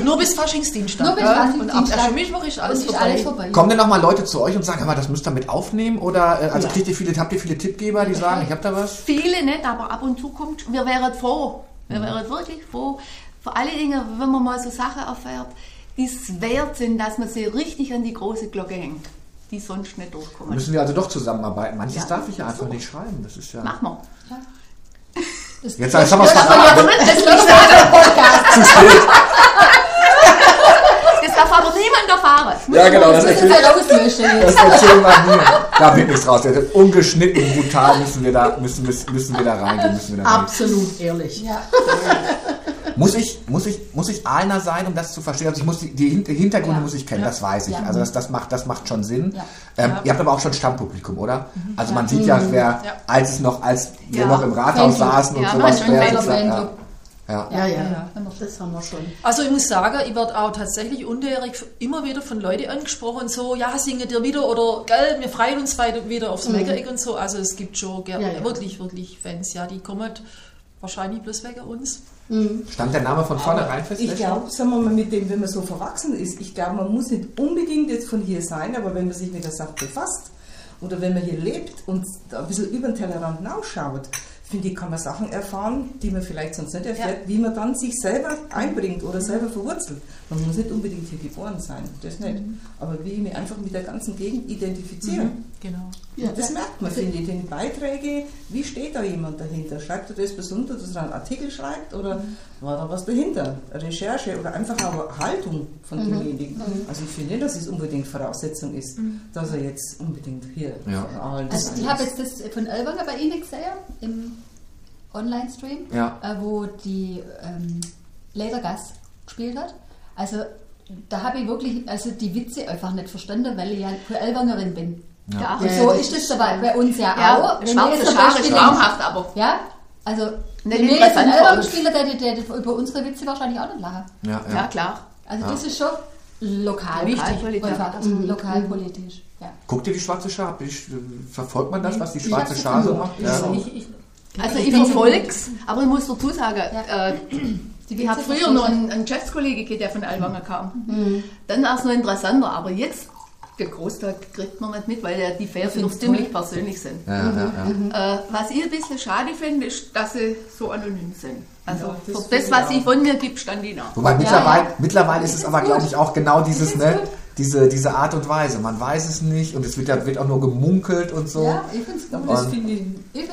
Nur bis Faschingsdienstag. Nur bis? Faschingsdienstag. Und ab Aschermittwoch ist alles ist vorbei. alles vorbei. Kommen denn noch mal Leute zu euch und sagen, mal, das müsst ihr mit aufnehmen? Oder äh, also kriegt ihr viele, habt ihr viele Tippgeber, die sagen, ich hab da was? Viele nicht, aber ab und zu kommt, wir wären froh. Wir wären wirklich froh. Vor allen Dingen, wenn man mal so Sachen erfährt, die es wert sind, dass man sie richtig an die große Glocke hängt, die sonst nicht durchkommen. Müssen wir also doch zusammenarbeiten. Manches Ja. darf ich ja einfach nicht schreiben. Das ist ja. Machen wir. Das, Jetzt, haben wir es das, verraten. Das darf, Podcast. darf aber niemand erfahren. Ja, genau, das Das ist ja das erzählen wir mir. Da wird nichts raus. Das ist ungeschnitten, brutal müssen wir da, müssen, müssen, wir da reingehen. Müssen wir da reingehen. Absolut ehrlich. Ja. Muss ich, muss ich, muss ich Ahlner sein, um das zu verstehen? Also ich muss die, die Hin- die Hintergründe Ja. muss ich kennen, das weiß ich. Ja. Also das, das macht, das macht schon Sinn. Ja. Ähm, Ihr habt aber auch schon Stammpublikum, oder? Mhm. Also man sieht ja, wer, als es noch, als wir Ja. noch im Rathaus saßen und Ja, sowas. wer- ja, ja. Ja, das haben wir schon. Also ich muss sagen, ich werde auch tatsächlich unterjährig immer wieder von Leuten angesprochen, so, ja, singet ihr wieder oder, gell, wir freuen uns weiter wieder aufs Meckereck und so. Also es gibt schon ger- Ja, ja. wirklich, wirklich Fans, ja, die kommen wahrscheinlich bloß wegen uns. Stand der Name von vornherein fest? Ich glaube, sagen wir mal, mit dem, wenn man so verwachsen ist, ich glaube, man muss nicht unbedingt jetzt von hier sein, aber wenn man sich mit der Sache befasst oder wenn man hier lebt und ein bisschen über den Tellerrand hinausschaut, finde ich, kann man Sachen erfahren, die man vielleicht sonst nicht erfährt, wie man dann sich selber einbringt oder selber verwurzelt. Man muss nicht unbedingt hier geboren sein, das nicht. Aber wie ich mich einfach mit der ganzen Gegend identifiziere. Genau. Und das merkt man, finde ich, in den Beiträgen, wie steht da jemand dahinter? Schreibt er das besonders, dass er einen Artikel schreibt oder war da was dahinter? Recherche oder einfach auch Haltung von demjenigen? Also ich finde nicht, dass es unbedingt Voraussetzung ist, dass er jetzt unbedingt hier Ja. von allen Also ich habe jetzt das von Elwanger bei Ihnen gesehen, im Online-Stream, Ja. äh, wo die ähm, Ledergas gespielt hat. Also da habe ich wirklich also die Witze einfach nicht verstanden, weil ich ja keine Elwangerin bin. Ja. Und so ist das dabei bei uns ja, Ja, auch. Schwarze denke- traumhaft, aber Ja, also Nicht wenn wir jetzt spielen, der, der, der über unsere Witze wahrscheinlich auch nicht lachen. Ja, ja, ja. klar. Also das ist schon lokal Lokalpolitik. einfach, also lokalpolitisch. Ja. Guckt ihr die schwarze äh, verfolgt man das, was die schwarze Schar so macht? Ja. Ich, ich, Also Ich ich bin- verfolg's, aber ich muss dazu sagen, Ja. äh, ich habe früher noch einen, einen Geschäftskollege gehabt, der von Alwanger kam. Dann war es noch interessanter, aber jetzt, der Großteil kriegt man nicht mit, weil ja die Fans noch ziemlich persönlich sind. Ja, ja, ja. Äh, was ich ein bisschen schade finde, ist, dass sie so anonym sind. Also Ja, das für das, was ich von mir gibt, stand ich nach. Wobei mittlerweile, ja. mittlerweile ist es aber, glaube ich, auch genau dieses, ne, gut. Diese, diese Art und Weise. Man weiß es nicht und es wird, wird auch nur gemunkelt und so. Ja, ich finde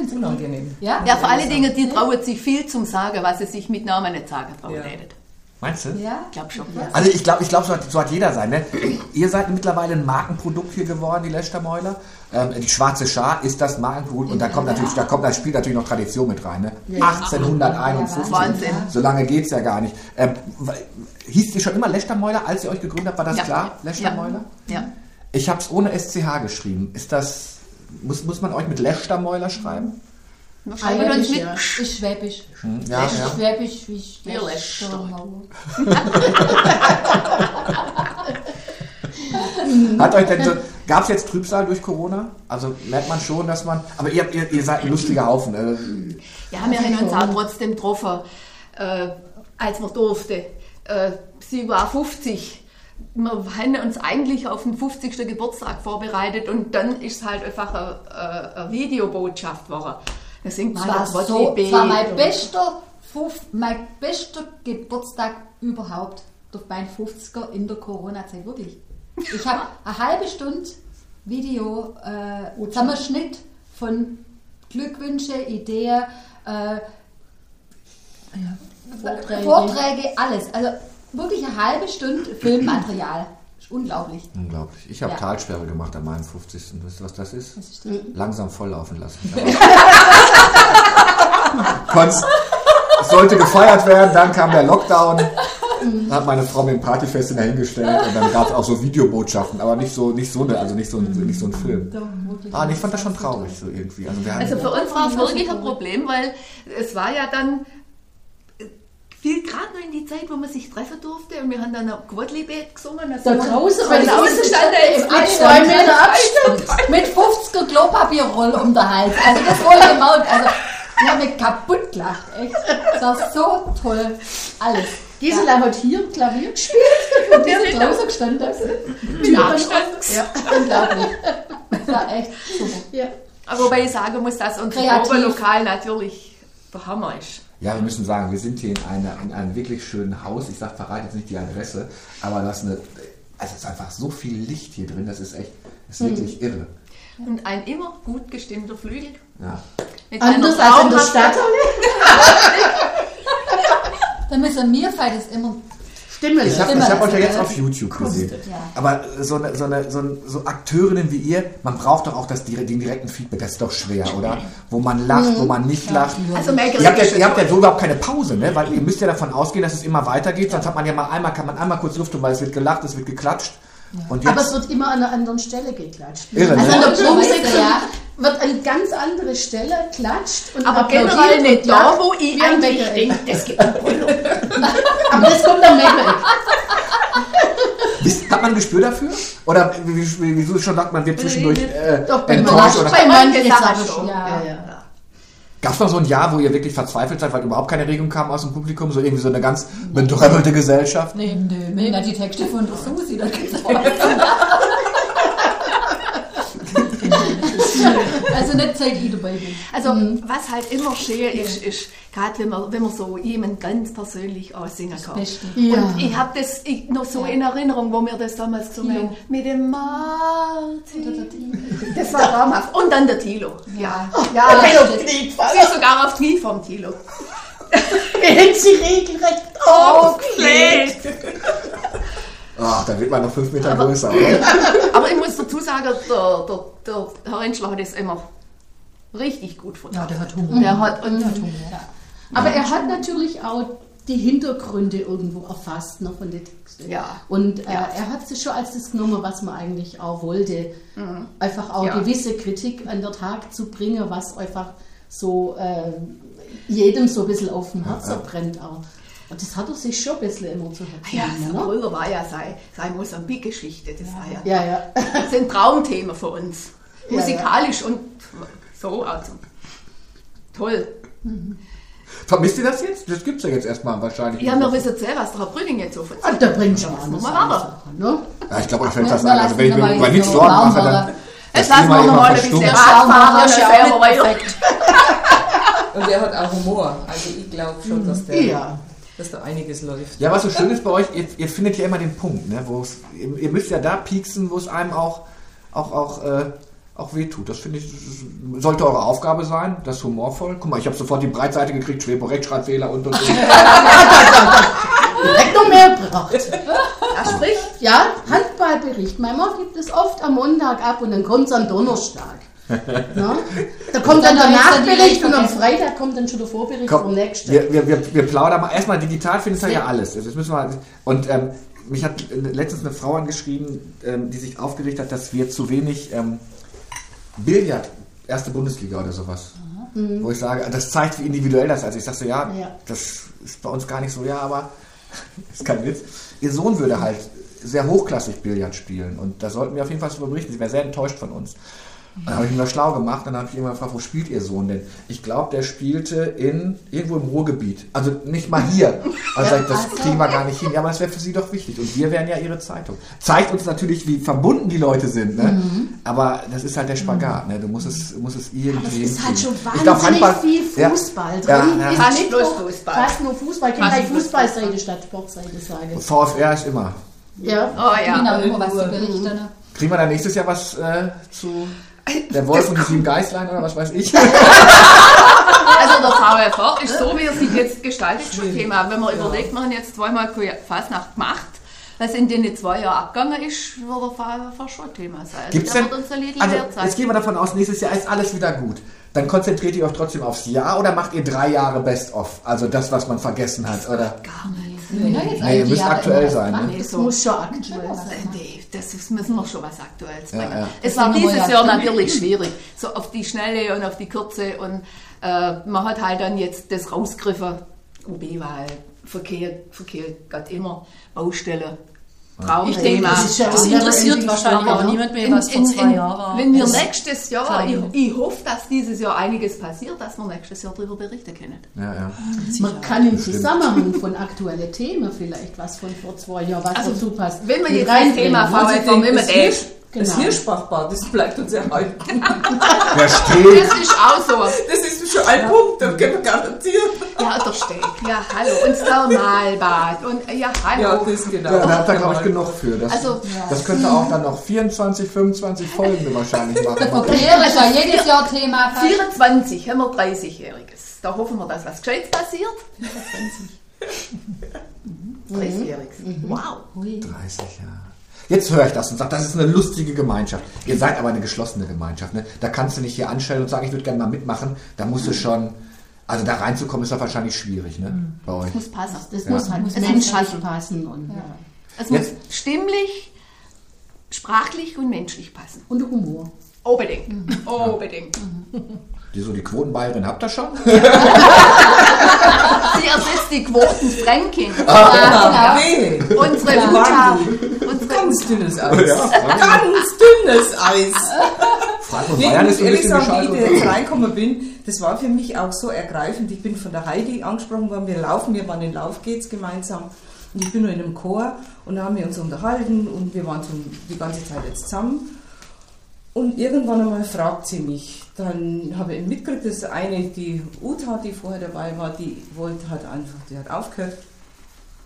es unangenehm. Ja? Ja, vor allen Dingen, die trauen sich viel zum Sagen, was sie sich mit Namen nicht sagen trauen Ja. hätten. Meinst du? Ja. Ich glaube schon. Also ich glaube, ich glaub, so, hat, so hat jeder sein. Ne? Ihr seid mittlerweile ein Markenprodukt hier geworden, die Lechtermäuler. Ähm, die schwarze Schar ist das Markenprodukt und da kommt natürlich, da kommt, da spielt natürlich noch Tradition mit rein. Ne? 1851. Wahnsinn. So lange geht's ja gar nicht. Ähm, hieß ihr schon immer Lechtermäuler, als ihr euch gegründet habt? War das Ja. klar? Lechtermäuler? Ja. Ich habe es ohne SCH geschrieben. Ist das muss, muss man euch mit Lechtermäuler schreiben? Uns mit. ja. Ist Schwäbisch. Hm, Ja, ja. Schwäbisch wie ich. Lächter. Hat euch denn so, gab es jetzt Trübsal durch Corona? Also merkt man schon, dass man. Aber ihr, ihr, ihr seid ein lustiger Haufen. Äh, Ja, wir haben uns auch trotzdem getroffen, äh, als wir durfte. Äh, sie war 50. Wir haben uns eigentlich auf den 50. Geburtstag vorbereitet und dann ist es halt einfach eine, eine, eine Videobotschaft geworden. Sie war, das Wort so, war mein bester, mein bester Geburtstag überhaupt. Durch mein 50er in der Corona-Zeit, wirklich. Ich habe eine halbe Stunde Video, äh, Zusammenschnitt von Glückwünsche, Ideen, äh, Vorträge. Vorträge, alles. Also wirklich eine halbe Stunde Filmmaterial. Unglaublich. unglaublich. Ich habe Ja. Talsperre gemacht an meinem 50. Wisst ihr, was das ist? Was ist das? Langsam volllaufen lassen. Konnt's, es sollte gefeiert werden, dann kam der Lockdown. Dann hat meine Frau mir ein Partyfest dahingestellt und dann gab es auch so Videobotschaften, aber nicht so, nicht so eine, also nicht so ein, nicht so ein Film. Ah, ich fand das schon traurig so irgendwie. Also Also für uns war es wirklich ein Problem, weil es war ja dann viel gerade noch in die Zeit, wo man sich treffen durfte und wir haben dann ein Quadlibet gesungen. Also Da draußen, weil draußen stand er im Mit Abstand. Meter Abstand. Mit 50er Klopapierroll um den Hals. Also das wohl gemerkt. Also ich habe mich kaputt gelacht. Echt. Das war so toll. Alles. Gisela hat hier Klavier gespielt. Und wir sind draußen gestanden. Mit Abstand. Ja, unglaublich. Das war echt super. Ja. Aber wobei ich sagen muss, dass unser. Oberlokal natürlich der Hammer ist. Ja, wir müssen sagen, wir sind hier in, einer, in einem wirklich schönen Haus. Ich sag, verrate jetzt nicht die Adresse, aber das ist eine, also es ist einfach so viel Licht hier drin, das ist echt, das ist Mhm. wirklich irre. Und ein immer gut gestimmter Flügel. Ja. Mit Anders als in der Stadt. Da müssen wir beide das immer. Stimme. Ich habe hab euch ja jetzt auf YouTube gesehen. Ja. Aber so, eine, so, eine, so, ein, so Akteurinnen wie ihr, man braucht doch auch das, den direkten Feedback, das ist doch schwer, oder? Wo man lacht, wo man nicht lacht. Also Ihr habt, ja, ihr habt ja so überhaupt keine Pause, ne? Weil ihr müsst ja davon ausgehen, dass es immer weitergeht, sonst hat man ja mal einmal, kann man einmal kurz Luft tun, weil es wird gelacht, es wird geklatscht. Und Aber es wird immer an einer anderen Stelle geklatscht. Irre, also ne? an der Probensektion ja. Wird eine ganz andere Stelle klatscht und Aber generell und nicht da, wo ich eigentlich denke, das gibt ein Polo. Aber das kommt am Meckleck. wisst, hat man ein Gespür dafür? Oder wie, wie, wieso schon sagt man, wird zwischendurch äh, Doch, bei enttäuscht? manchen, Oder? bei manchen Sachen Sachen schon. schon. Ja. Ja, ja. Gab es noch so ein Jahr, wo ihr wirklich verzweifelt seid, weil überhaupt keine Regung kam aus dem Publikum? So irgendwie so eine ganz bedröppelte Gesellschaft? Nee, nö, wenn da die Texte von Susi, da geht's auch. Also nicht seit ich dabei bin. Also, was halt immer schön ist, ist, gerade wenn man, wenn man so jemand ganz persönlich aussingen kann. Ja. Und ich habe das ich, noch so in Erinnerung, wo wir das damals gesungen haben. Mit dem Martin. Das war traumhaft. Und dann der Tilo. Ja, ja. Ja, ja. das Sie ist sogar auf Knie vom Tilo. Wir hätten sie regelrecht aufgelegt. Ach, da wird man noch fünf Meter größer, oder? Aber ich muss dazu sagen, der, der, der Herr Rentschler hat das immer richtig gut Ja, vertragen. der hat Humor. Der hat, und, Aber er hat natürlich auch die Hintergründe irgendwo erfasst noch von den Texten. Ja. Und äh, Ja. er hat sich schon als das genommen, was man eigentlich auch wollte. Einfach auch Mhm. Ja. gewisse Kritik an der Tag zu bringen, was einfach so äh, jedem so ein bisschen auf dem Herzen brennt auch. Und das hat er sich schon ein bisschen immer zu Herzen ja, genommen, so ne? früher war ja seine, seine Mosambik-Geschichte. Das war ja, Ja, ja. das sind Traumthemen für uns. Ja, Musikalisch und so. Also. Toll. Vermisst ihr das jetzt? Das gibt's ja jetzt erstmal wahrscheinlich. Ja, wir wissen sehr, was der Herr Brüging jetzt auf uns Und da bringt schon an warten. Sachen, ne? Ja, ich glaube, euch fällt das an. Also, wenn ich mir mal nichts so Sorgen warm mache, dann. Jetzt das lassen wir mal ein bisschen Der Radfahrer Radfahren, ist ja weiter. perfekt. Und er hat auch Humor. Also ich glaube schon, dass, der, Ja. Dass da einiges läuft. Ja, was so schön ist bei euch, ihr, ihr findet ja immer den Punkt, ne, wo es, ihr, ihr müsst ja da pieksen, wo es einem auch, auch, auch, äh, auch wehtut. Das finde ich, sollte eure Aufgabe sein, das ist humorvoll. Guck mal, ich habe sofort die Breitseite gekriegt, Schwepo, Rechtschreibfehler und und und. Direkt noch mehr gebracht. Ja, sprich. Ja, Handballbericht. Manchmal gibt es oft am Montag ab und dann kommt es am Donnerstag. Ne? Da kommt dann der dann die Nachbericht und am. Freitag kommt dann schon der Vorbericht vom Komm, nächsten. wir, wir, wir, wir plaudern mal. Erstmal digital findest du ja alles. Also müssen wir, und ähm, mich hat letztens eine Frau angeschrieben, ähm, die sich aufgeregt hat, dass wir zu wenig ähm, Billard, erste Bundesliga oder sowas. Wo ich sage, das zeigt, wie individuell das ist. Also ich sage so, ja, Ja. das ist bei uns gar nicht so, ja, aber ist kein Witz. Ihr Sohn würde halt sehr hochklassig Billard spielen und da sollten wir auf jeden Fall darüber berichten. Sie wäre sehr enttäuscht von uns. Dann habe ich ihn mal schlau gemacht, dann habe ich ihn mal gefragt, wo spielt ihr Sohn denn? Ich glaube, der spielte in irgendwo im Ruhrgebiet. Also nicht mal hier. Also ich, das kriegen wir gar nicht hin. Ja, aber das wäre für sie doch wichtig. Und wir wären ja ihre Zeitung. Zeigt uns natürlich, wie verbunden die Leute sind. Ne? Aber das ist halt der Spagat. Ne? Du musst es, du musst es irgendwie. Es ist halt schon wahnsinnig Handball- viel Ja. Fußball drin. Ja, ja. Ist Fast bloß nur- Fußball. Fast nur Fußball. Ich kann gleich Fußballseite statt Sportseite sagen. VfR ist immer. Ja. Oh ja. Genau, über was zu berichten. Kriegen wir dann nächstes Jahr was äh, zu der Wolf und die sieben Geißlein oder was weiß ich? Also der VfR ist so, wie er sich jetzt gestaltet, schon Thema. Wenn man überlegt, wir haben jetzt zweimal Fastnacht gemacht, was in den zwei Jahren abgegangen ist, wird der VfR schon Thema sein. Also Gibt's der denn, wird uns ein Lied also jetzt gehen wir davon aus, nächstes Jahr ist alles wieder gut. Dann konzentriert ihr euch trotzdem aufs Jahr oder macht ihr drei Jahre Best-of? Also das, was man vergessen hat, oder? Gar nicht. Können jetzt Nee, ihr müsst Jahre aktuell sein, ne? Nee, Das so. muss schon aktuell sein. Nee, das ist, müssen wir schon was Aktuelles Ja, bringen. ja. Es Das war dieses ja. Jahr natürlich schwierig, so auf die Schnelle und auf die Kürze und äh, man hat halt dann jetzt das rausgegriffen, OB-Wahl, Verkehr, Verkehr, Gott immer, Baustelle, Ich denke, Traumthema. das, ist ja das interessiert wahrscheinlich auch niemand mehr, In- was vor in- zwei in- Jahren war. Wenn wir nächstes Jahr, ich, ich hoffe, dass dieses Jahr einiges passiert, dass wir nächstes Jahr darüber berichten können. Ja, ja. Man kann im Zusammenhang von aktuellen Themen vielleicht was von vor zwei Jahren, was Also, dazu passt. wenn wir mit jetzt reinbringen. Thema Also ich VfR denke, nehmen, das, das, Hirsch, das Genau. Hirschbachbad, das bleibt uns erhalten. Wer steht? das ist auch so. Das ist schon ein Punkt, das können wir garantieren. Ja, der Steg, ja hallo, und das Thermalbad und ja hallo. Ja, das genau. Ja, da habt ihr, glaube ich, genug für. Das, Also- das könnte auch dann noch 24, 25 Folgen wahrscheinlich machen. Verkehr ist ja jedes Jahr Thema. fast. 24 haben wir 30-Jähriges. Da hoffen wir, dass was Gescheites passiert. 30-Jähriges. Wow. 30 Jahre. Jetzt höre ich das und sage, das ist eine lustige Gemeinschaft. Ihr seid aber eine geschlossene Gemeinschaft. Ne? Da kannst du nicht hier anstellen und sagen, ich würde gerne mal mitmachen. Da musst du schon, also da reinzukommen ist doch wahrscheinlich schwierig ne? bei euch. Muss passen. Das Ja. muss halt Es muss menschlich passen. und, ja. Es muss Jetzt- stimmlich, sprachlich und menschlich passen. und Humor. Unbedingt. Unbedingt. Die, so die Quotenbayerin habt ihr schon? Sie ersetzt die Quotenfränkin. Ja, genau. Nee, Unsere Ja. Mutter. Unsere ganz dünnes Eis. Ja. Ganz dünnes Eis. Frankfurt Nee, Bayern ich ist ehrlich sagen, wie ich da jetzt reingekommen bin, das war für mich auch so ergreifend. Ich bin von der Heidi angesprochen worden, wir laufen, wir waren in Lauf geht's gemeinsam. Und ich bin nur in einem Chor und da haben wir uns unterhalten und wir waren so die ganze Zeit jetzt zusammen. Und irgendwann einmal fragt sie mich, dann habe ich mitgekriegt, dass eine, die Uta, die vorher dabei war, die wollte halt einfach, die hat aufgehört.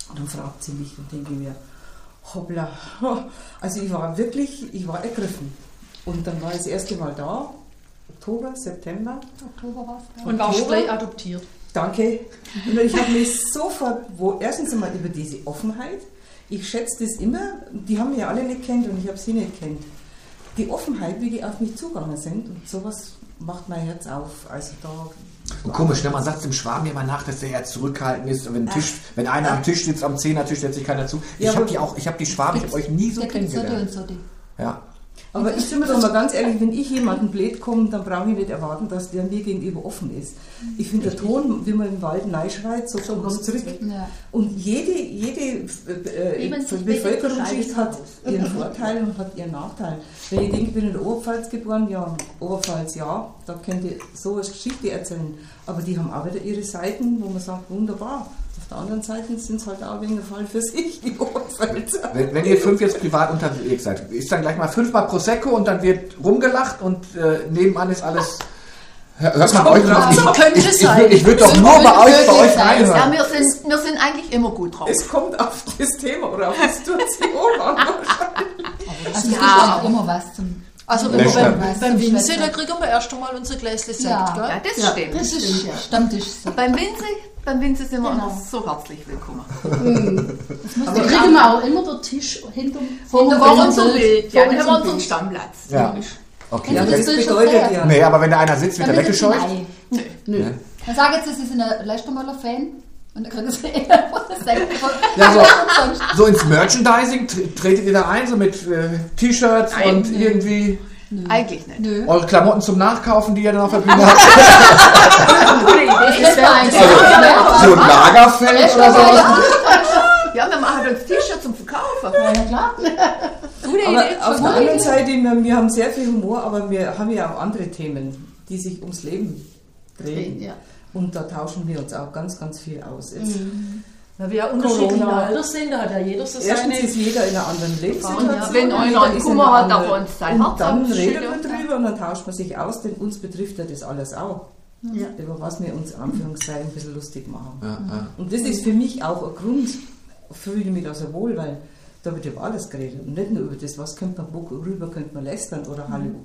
Und dann fragt sie mich und denke mir, hoppla, also ich war wirklich, ich war ergriffen. Und dann war ich das erste Mal da, Oktober, September. Oktober war es. Und warst gleich adoptiert. Danke. Und ich habe mich sofort, wo erstens einmal über diese Offenheit, ich schätze das immer, die haben mich ja alle nicht kennt und ich habe sie nicht kennt. Die Offenheit, wie die auf mich zugegangen sind und sowas macht mein Herz auf. Also da. Und komisch, ne? man sagt dem Schwaben immer nach, dass der eher zurückhaltend ist. Und wenn, ein Tisch, wenn einer am Tisch sitzt, am Zehnertisch, setzt sich keiner zu. Ich Ja, habe aber- die auch, ich habe die Schwaben, ich habe euch nie so kennengelernt. so. Ja. Aber ich mir doch mal ganz ehrlich, wenn ich jemanden blöd komme, dann brauche ich nicht erwarten, dass der mir gegenüber offen ist. Ich finde der Ton, wie man im Wald neischreit, so kommt es zurück. Ja. Und jede, jede äh, äh, Bevölkerungsschicht hat ihren Vorteil und hat ihren Nachteil. Wenn ich denke, ich bin in der Oberpfalz geboren, ja, Oberpfalz ja, da könnt ihr so eine Geschichte erzählen. Aber die haben auch wieder ihre Seiten, wo man sagt, wunderbar. Auf der anderen Seite sind es halt auch wegen Fall für sich, die Oberpfälzer. Wenn, wenn ihr fünf jetzt privat unterwegs seid, ist dann gleich mal fünfmal Prosecco und dann wird rumgelacht und äh, nebenan ist alles. Hör- Hört man euch noch? So könnte ich, es ich, sein. ich, ich würde doch So nur bei euch, bei euch sein. Ja, reinhören. wir sind, wir sind eigentlich immer gut drauf. Es kommt auf das Thema oder auf die Situation an. Also es Ja. auch immer was zum. Also wenn wir beim, Winzer, da kriegen wir erst einmal unser Gläschen Sekt, Ja. gell? Ja, das Ja. stimmt. Das ist Stammtisch. Beim Winzi, beim Winzi sind wir Genau. immer so herzlich willkommen. Da kriegen wir auch immer den Tisch hinterm Und vor unserem Bild. Ja, dann haben wir unseren. Stammplatz. Ja. Okay. Ja, das das bedeutet ja. Nee, aber wenn da einer sitzt, wird er Dann weggescheucht. Nein. Nö. Dann sag jetzt, Sie sind ein Leichtermöller-Fan. Und dann kriegen Sie Sekt. Ja, so, so ins Merchandising tr- tretet ihr da ein, so mit äh, T-Shirts und irgendwie Eigentlich nicht. Nö. eure Klamotten zum Nachkaufen, die ihr dann auf der Bühne habt. Das wäre ein So ein Lagerfeld oder sowas. Ja, wir machen uns T-Shirts zum Verkaufen. Ja, klar. Gute Aber Idee. auf Gute der anderen Idee. Seite, wir, wir haben sehr viel Humor, aber wir haben ja auch andere Themen, die sich ums Leben drehen. Ja. Und da tauschen wir uns auch ganz, ganz viel aus. Jetzt. Weil wir ja unterschiedliche Corona. Alter sind, da hat ja jeder so Erstens seine... ist jeder in einer anderen Lebenssituation. Ja, wenn einer einen Kummer hat, darf er uns sein Und dann redet man drüber und dann tauscht man sich aus, denn uns betrifft ja das alles auch. Ja. Über was wir uns in Anführungszeichen ein bisschen lustig machen. Ja, ja. Und das ist für mich auch ein Grund, fühle ich mich da so wohl, weil da wird über alles geredet. Und nicht nur über das, was könnte man, worüber könnte man lästern oder Hallo.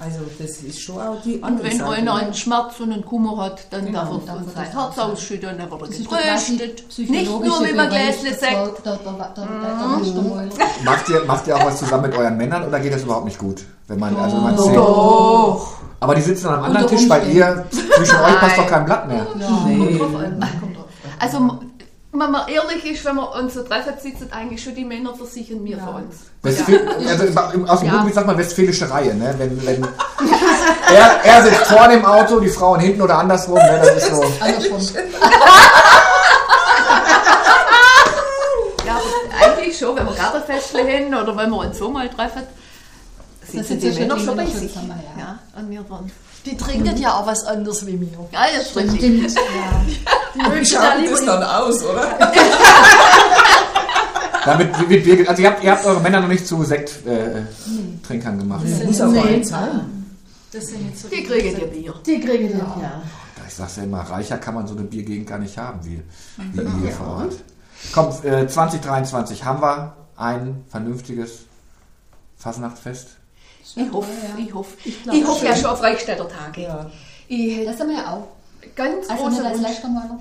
Also das ist schon auch die Und andere wenn Seite. einer einen Schmerz und einen Kummer hat, dann Genau, darf er dann uns sein das Herz und dann wird er getröstet. Nicht nur, der, der, der, der Leichtermöller. Macht ihr, macht ihr auch was zusammen mit euren Männern oder geht das überhaupt nicht gut? Wenn man, also wenn man zählt. Doch. Aber die sitzen dann am anderen Tisch bei ihr. Zwischen euch passt doch kein Blatt mehr. Nee. Also, wenn man ehrlich ist, wenn wir uns so treffen, sitzen eigentlich schon die Männer für sich und wir für uns. Westfäl also im- aus dem Ja. Rückblick sagt man westfälische Reihe. Ne? Wenn, wenn er, er sitzt vorne im Auto, die Frauen hinten oder andersrum. Ne? Das ist so. Andersrum. Ja, aber eigentlich schon, wenn wir Gartenfestle hin oder wenn wir uns so mal treffen, sitzen sind die Männer schon bei sich. ja. Ja, und wir waren. Die trinken ja auch was anderes wie mir. Ja, das richtig. Stimmt, ja. Die mögen ja lieber das dann aus, oder? Damit wird Bier, also ihr habt, ihr habt eure Männer noch nicht zu Sekttrinkern äh, Trinkern gemacht. Das muss aber Nee. nicht sein. Das sind jetzt so Die kriegen ihr Bier. Die kriegen den, ja. Ich sag's ja immer, reicher kann man so eine Biergegend gar nicht haben, wie, wie ihr hier vor Ort. Komm, äh, 2023 haben wir ein vernünftiges Fasnachtfest. Ich hoffe, ich hoffe. Ich, hoffe ja schon. auf Reichstädter Tage. Ja. Ich Das sind wir ja auch. ganz Also große nicht als. Leichtermöller.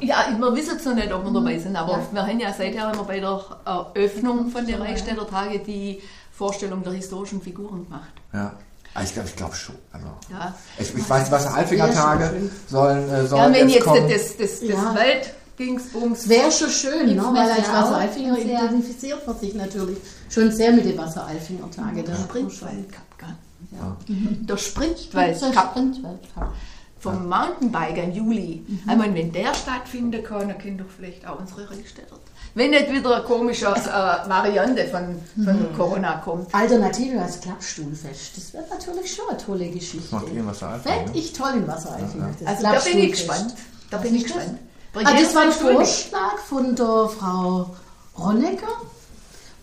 Ja, wir wissen es noch nicht, ob wir dabei sind, aber Ja. wir haben ja seither immer bei der Eröffnung von der Reichstädter Tage die Vorstellung der historischen Figuren gemacht. Ja. Ah, Ich glaube ich glaub schon. Also, Ja, ich, ich weiß, was Alfinger Tage sollen, äh, ja sollen wenn jetzt jetzt kommen. das, das, das Ja. Weltdingsbums Es wäre schon schön, ne? Weil als auch? Wasseralfinger ja. identifiziert man sich natürlich schon sehr mit den Wasseralfinger-Tagen. Das ist schon. Sprintweltcup, gell? Ja. Der So Sprintweltcup Sprintweltcup. vom Mountainbiker im Juli. Ich meine, wenn der stattfinden kann, dann können doch vielleicht auch unsere Reichstädter. Wenn nicht wieder eine komische äh, Variante von, von Corona kommt. Alternative als Klappstuhlfest. Das wäre natürlich schon eine tolle Geschichte. Macht ihr was Alfinger? Fände ich toll in Wasseralfinger. das Also da bin ich gespannt. Da bin ich gespannt. Ah, das war ein Vorschlag von der Frau Ronnecker.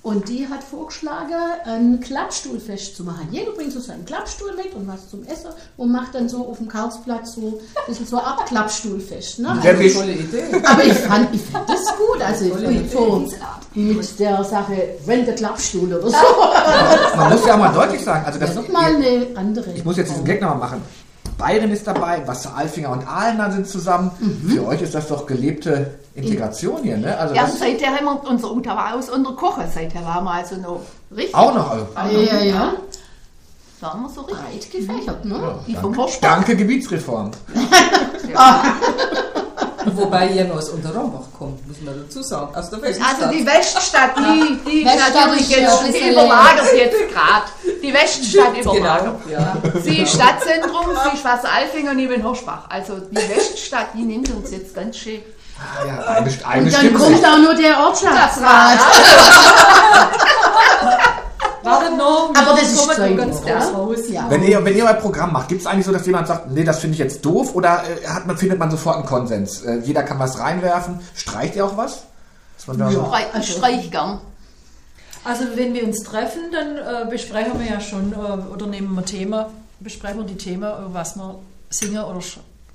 Und die hat vorgeschlagen, ein Klappstuhlfest zu machen. Jeder bringt so seinen Klappstuhl mit und was zum Essen und macht dann so auf dem Karlsplatz so ein bisschen so ein Klappstuhlfest. Ne? Wer will- Tolle Idee. Aber ich fand, ich fand das gut. Also ich so mit der Sache, wenn der Klappstuhl oder so. Man muss ja auch mal deutlich sagen, also das, doch mal eine andere. ich muss jetzt diesen Gag nochmal machen. Bayern ist dabei, Wasseralfinger und Aalener sind zusammen. Für euch ist das doch gelebte Integration hier, ne? Also Ja, seither haben wir unser Uta war aus unter Kochen. Seither waren wir also noch richtig. auch noch. Also, Ja, ja. Waren wir so richtig. Breit gefächert, ne? Die vom Hochspark. danke Gebietsreform. Wobei ihr noch aus Unterrombach kommt, muss man dazu sagen. Aus der Weststadt. Also die Weststadt, die, die ist Weststadt natürlich jetzt bisschen überlagert jetzt gerade. Die Weststadt überlagert. Genau, ja. Sie ist Stadtzentrum, sie ist Wasseralfinger und ich bin Hochsbach. Also die Weststadt, die nimmt uns jetzt ganz schön. Ah, ja, eine, eine Und dann Stimme. kommt auch nur der Ortschaftsrat. Wartet noch, Aber das ist sein ganz groß ja? raus. Ja. Wenn ihr, wenn ihr mal ein Programm macht, gibt es eigentlich so, dass jemand sagt, nee, das finde ich jetzt doof oder äh, hat man, findet man sofort einen Konsens? Äh, jeder kann was reinwerfen. Streicht ihr auch was? Dass man da so, Streich, ich gern. Also wenn wir uns treffen, dann äh, besprechen wir ja schon äh, oder nehmen wir Thema, besprechen wir die Themen, über was wir singen oder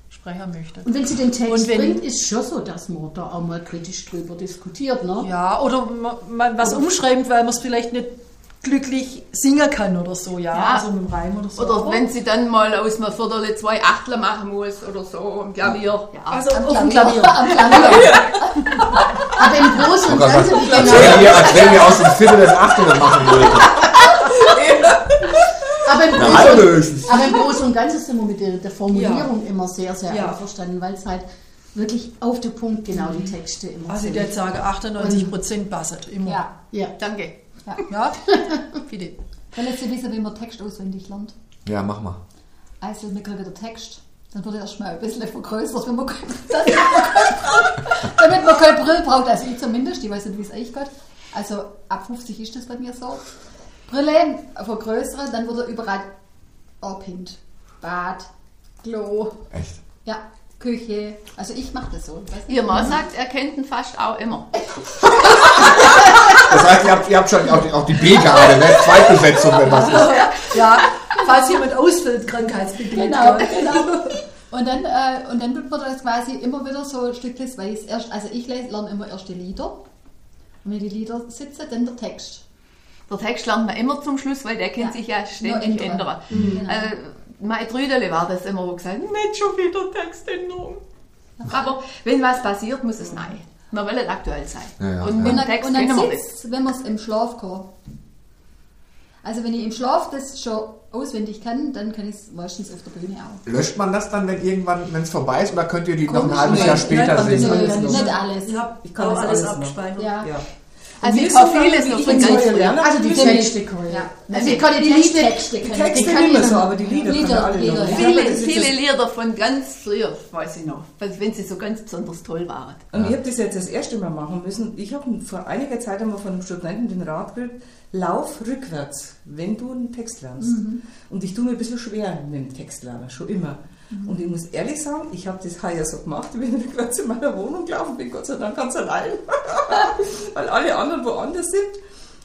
sprechen möchten. Und wenn sie den Text wenn- bringt, ist schon so, dass man da auch mal kritisch drüber diskutiert, ne? Ja, oder ma- mal was umschreibt, weil man es vielleicht nicht glücklich singen kann oder so, ja, Ja. also mit dem Reim oder so. Oder wenn sie dann mal aus einer Viertel zwei Achtel machen muss oder so am Klavier. Ja. also Am auf dem Klavier. Klavier. Am Klavier. Aber im Großen und Oh Ganzen, wie als genau, als wenn ihr aus dem Viertel das Achtel machen würdet. aber im Großen, aber im Großen und Ganzen sind wir mit der, der Formulierung Ja. immer sehr, sehr Ja. einverstanden, weil es halt wirklich auf den Punkt genau die Texte immer Also ich sind. würde sagen, 98 Prozent passen immer. Ja. Ja. Danke. Ja? Bitte. Wenn jetzt wissen, wie man Text auswendig lernt. Ja, mach mal. Also, wir kriegen den Text. Dann wird er erstmal ein bisschen vergrößert, wenn man kein, man kein, damit man keine Brille braucht. Also ich zumindest, ich weiß nicht, wie es euch geht. Also ab 50 ist das bei mir so. Brille vergrößern, dann wird er überall abhängt. Bad, Klo, Echt. ja, Küche. Also ich mache das so. Ihr Mann sagt, er kennt ihn fast auch immer. Das heißt, ihr habt, ihr habt schon auch die, auch die B-Garde, ne? Zweitbesetzung, wenn was ist. Ja, falls jemand ausfällt, krankheitsbedingt. Genau, genau. Und dann, äh, und dann tut man das quasi immer wieder so ein Stückchen weiß. Erst, also ich lerne immer erst die Lieder. Und wenn die Lieder sitzen, dann der Text. Der Text lernt man immer zum Schluss, weil der kann Ja. sich ja ständig ändern. ändern. Genau. Mein Trüdele war das immer, wo gesagt nicht schon wieder Textänderung. Aber wenn was passiert, muss es nein. Man will nicht aktuell sein. Ja, ja, und ja. dann, Text und dann sitzt wenn man es im Schlaf kann. Also wenn ich im Schlaf das schon auswendig kann, dann kann ich es meistens auf der Bühne auch. Löscht man das dann, wenn irgendwann, wenn es vorbei ist, oder könnt ihr die noch ein Komisch, halbes. Jahr später noch. nicht alles. Ich habe Ich kann auch das alles alles noch. abgespeichert. Ja. Also wir vieles wie noch von ganz. Lernen Also die Texte ich. Ja. Also ich kann die Texte, Die Texte nicht ich mehr so, aber die Lieder, Lieder, können alle Lieder, Viele, ist viele Lieder von ganz früher, weiß ich noch, wenn sie so ganz besonders toll waren. Und ich habe das jetzt das erste Mal machen müssen. Ich habe vor einiger Zeit einmal von einem Studenten den Rat gekriegt, lauf rückwärts, wenn du einen Text lernst. Und ich tue mir ein bisschen schwer mit dem Textlernen, schon immer. Und ich muss ehrlich sagen, ich habe das heuer so gemacht, ich bin rückwärts in meiner Wohnung gelaufen, bin Gott sei Dank ganz allein, weil alle anderen woanders sind.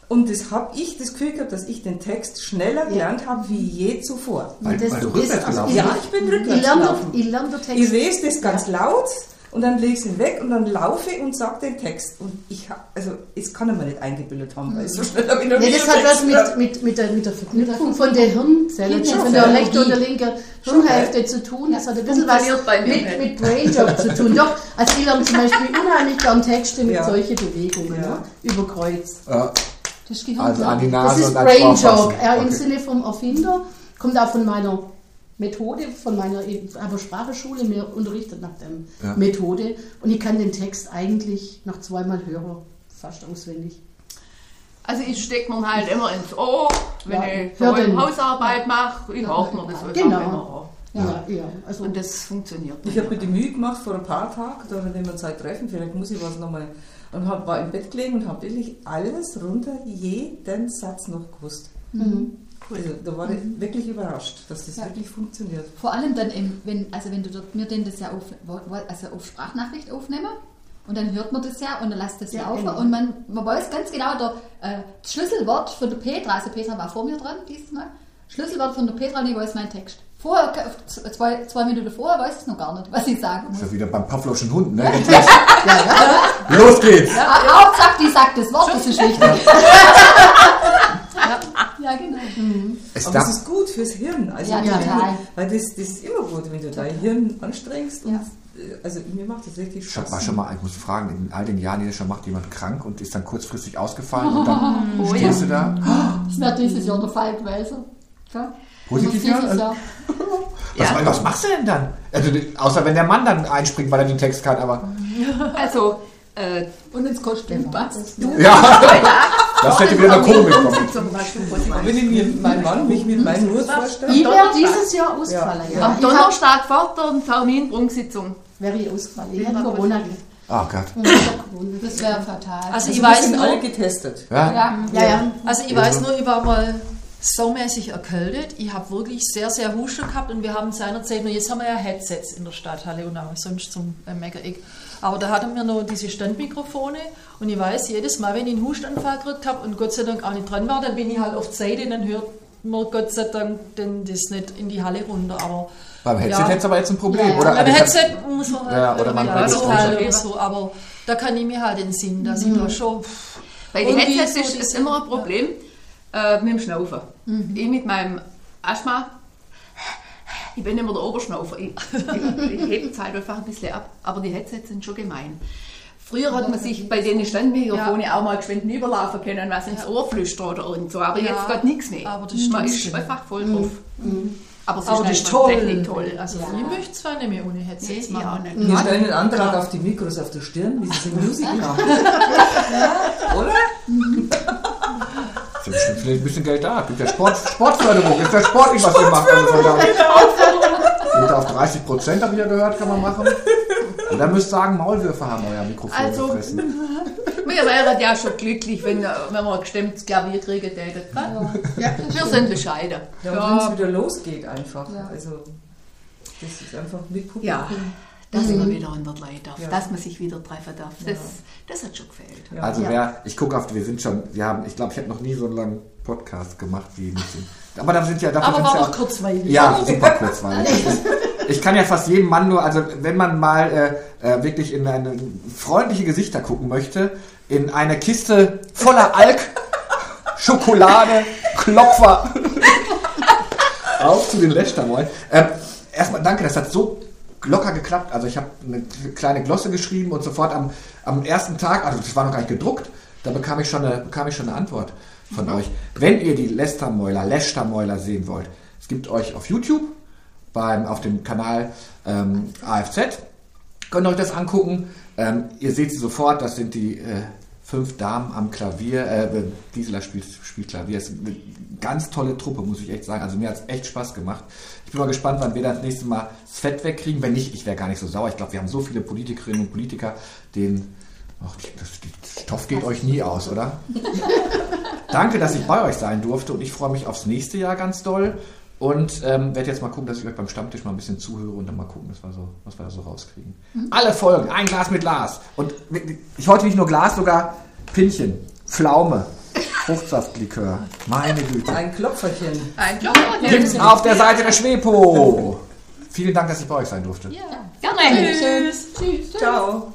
Und das habe ich das Gefühl gehabt, dass ich den Text schneller gelernt habe wie je zuvor. Weil, weil du ist- rückwärts also bist. Ja, ich bin rückwärts lerne, gelaufen. ich lerne den Text. Ich lese das ganz laut und dann lege ich ihn weg und dann laufe und sage den Text. Und ich also es kann ich mir nicht eingebildet haben, weil so schnell habe ich noch Nee, das hat was mit, mit, mit, der, mit der Verknüpfung von der Hirnzelle, von der rechten und der linken Hirnhälfte zu tun. Das hat ein bisschen was mit, mit Brainjob zu tun. Doch, also ich lerne zum Beispiel unheimlich gern Texte mit Ja. solchen Bewegungen, Ja. ne? über Kreuz. Ja, Das ist Gehirn, also an die ja. Das Nase ist Brainjob, ja, im. Sinne vom Erfinder. Kommt auch von meiner Methode, von meiner aber Sprachschule, mir unterrichtet nach der Ja. Methode. Und ich kann den Text eigentlich nach zweimal hören fast auswendig. Also ich stecke mir halt immer ins Ohr, wenn Ja, ich so den. Hausarbeit mache, ich hauche mir das Genau. immer Ja, ja. also. Und das funktioniert. Ich habe mir die Mühe gemacht vor ein paar Tagen, da wenn wir Zeit treffen, vielleicht muss ich was nochmal. Und hab, war im Bett gelegen und habe wirklich alles runter, jeden Satz noch gewusst. Also, da war ich wirklich überrascht, dass das Ja. wirklich funktioniert. Vor allem dann, im, wenn, also wenn du dort, wir den das ja auf, also auf Sprachnachricht aufnehmen Und dann hört man das ja und dann lässt das Ja, laufen. genau. Und man, man weiß ganz genau, der äh, das Schlüsselwort von der Petra, also Petra war vor mir dran dieses Mal, Schlüsselwort von der Petra und ich weiß meinen Text. Vorher, z- zwei, zwei Minuten vorher weiß ich es noch gar nicht, was ich sagen muss. Ist ja wieder beim Pavlovschen Hund, ne? Los geht's! Ja, Hauptsache, die sagt das Wort, das ist wichtig. ja, genau. Es Aber es ist gut fürs Hirn. Also Ja, du- total. Weil das, das ist immer gut, wenn du dein Hirn anstrengst. Und, äh, also mir macht das richtig ich Spaß. war schon mal, ich muss fragen, in all den Jahren, die das schon macht, jemand krank und ist dann kurzfristig ausgefallen und dann Oh, stehst du da. Das wäre dieses Jahr der Fall gewesen. Ja. Positiv, Das ist dieses ja? Was, was machst du denn dann? Also, außer wenn der Mann dann einspringt, weil er den Text kann, aber. Also, äh, Und ins Kostüm. was? Ja, das hätte wieder eine Komik kommen. Zum Beispiel Wenn ich mir meinen Mann mich mit meinem Hut vorstelle. Ich wäre dieses Jahr ausgefallen. Ja. Am Donnerstag vor der Terminprunksitzung. wäre ich ausgefallen. Ich hatte Corona gehabt. Oh Gott. Das wäre fatal. Also Also ich wir weiß sind nur, alle getestet. Ja? ja, Ja, ja. Also ich weiß nur, ich war mal saumäßig erkältet. Ich habe wirklich sehr, sehr Husten gehabt und wir haben seinerzeit noch, jetzt haben wir ja Headsets in der Stadthalle und auch sonst zum äh, Meckereck. Aber da hatten wir noch diese Standmikrofone und ich weiß, jedes Mal, wenn ich einen Hustanfall gekriegt habe und Gott sei Dank auch nicht dran war, dann bin ich halt auf die Seite und dann hört man Gott sei Dank denn das nicht in die Halle runter. Aber Beim Headset Ja. hättest du aber jetzt ein Problem, Ja, ja. oder? beim Also, Headset muss man halt Ja, oder man es runter. oder so, aber da kann ich mir halt den Sinn, dass ich da schon... den irgendwie Headsets so ist, ist immer ein Problem äh, mit dem Schnaufen. Ich mit meinem Asthma, ich bin immer der Oberschnaufer. Ich, ich, ich hebe es halt einfach ein bisschen ab, aber die Headsets sind schon gemein. Früher hat man sich bei den Standmikrofonen auch mal geschwind überlaufen können, was ins Ohr flüstert oder irgend so, aber Ja, jetzt geht nichts mehr. aber das man ist einfach voll drauf. Aber es Aber das ist einfach toll. Technik toll. Also ja. ich möchte zwar nicht mehr ohne Nee, Headsets ich auch machen. nicht. Wir stellen einen Antrag auf die Mikros auf der Stirn, wie sie es in Musik machen. Oder? Ist ja bestimmt vielleicht ein bisschen Geld da. Gibt ja Sport, Sportförderung. Ist ja sportlich, was von daher- Geht auf 30 Prozent, habe ich ja gehört, kann man machen. Und dann müsst ihr sagen, Maulwürfe haben euer Mikrofon Also, gefressen. Wir wären ja schon glücklich, wenn, wenn wir ein gestimmtes Klavier kriegen täten. Ja. Wir sind bescheiden. Ja, und wenn es wieder losgeht einfach. Also das ist einfach mit Publikum. Ja, dass man wieder in der Leute darf, Ja. dass man sich wieder treffen darf. Das, das hat schon gefällt. Ja. Also Ja. wer, ich gucke auf, wir sind schon, wir haben, ich glaube, ich habe noch nie so einen langen Podcast gemacht wie mit dem. Aber da sind ja, dafür Aber war ja doch kurzweilig. Ja, super kurzweilig. Ich kann ja fast jedem Mann nur, also wenn man mal äh, äh, wirklich in eine freundliche Gesichter gucken möchte, in eine Kiste voller Alk, Schokolade, Klopfer. Auf zu den Lechtermollen. Ähm, erstmal danke, das hat so locker geklappt. Also ich habe eine kleine Glosse geschrieben und sofort am, am ersten Tag, also das war noch gar nicht gedruckt, da bekam ich schon eine, bekam ich schon eine Antwort von euch. Wenn ihr die Lästermäuler, Lästermäuler sehen wollt, es gibt euch auf YouTube, beim, auf dem Kanal ähm, AFZ, könnt ihr euch das angucken. Ähm, ihr seht sie sofort, das sind die äh, fünf Damen am Klavier. Äh, Gisela spielt, spielt Klavier. Das ist eine ganz tolle Truppe, muss ich echt sagen. Also mir hat es echt Spaß gemacht. Ich bin mal gespannt, wann wir das nächste Mal das Fett wegkriegen. Wenn nicht, ich wäre gar nicht so sauer. Ich glaube, wir haben so viele Politikerinnen und Politiker, denen ach, das, Stoff geht euch nie aus, oder? Danke, dass ich bei euch sein durfte und ich freue mich aufs nächste Jahr ganz doll. Und ähm, werde jetzt mal gucken, dass ich euch beim Stammtisch mal ein bisschen zuhöre und dann mal gucken, was wir, so, was wir da so rauskriegen. Alle Folgen, ein Glas mit Glas. Und ich heute nicht nur Glas, sogar Pinchen, Pflaume, Fruchtsaftlikör. Meine Güte. Ein Klopferchen. Ein Klopfer. Gibt's auf der Seite der Schwepo. Vielen Dank, dass ich bei euch sein durfte. Gerne. Tschüss. Ciao.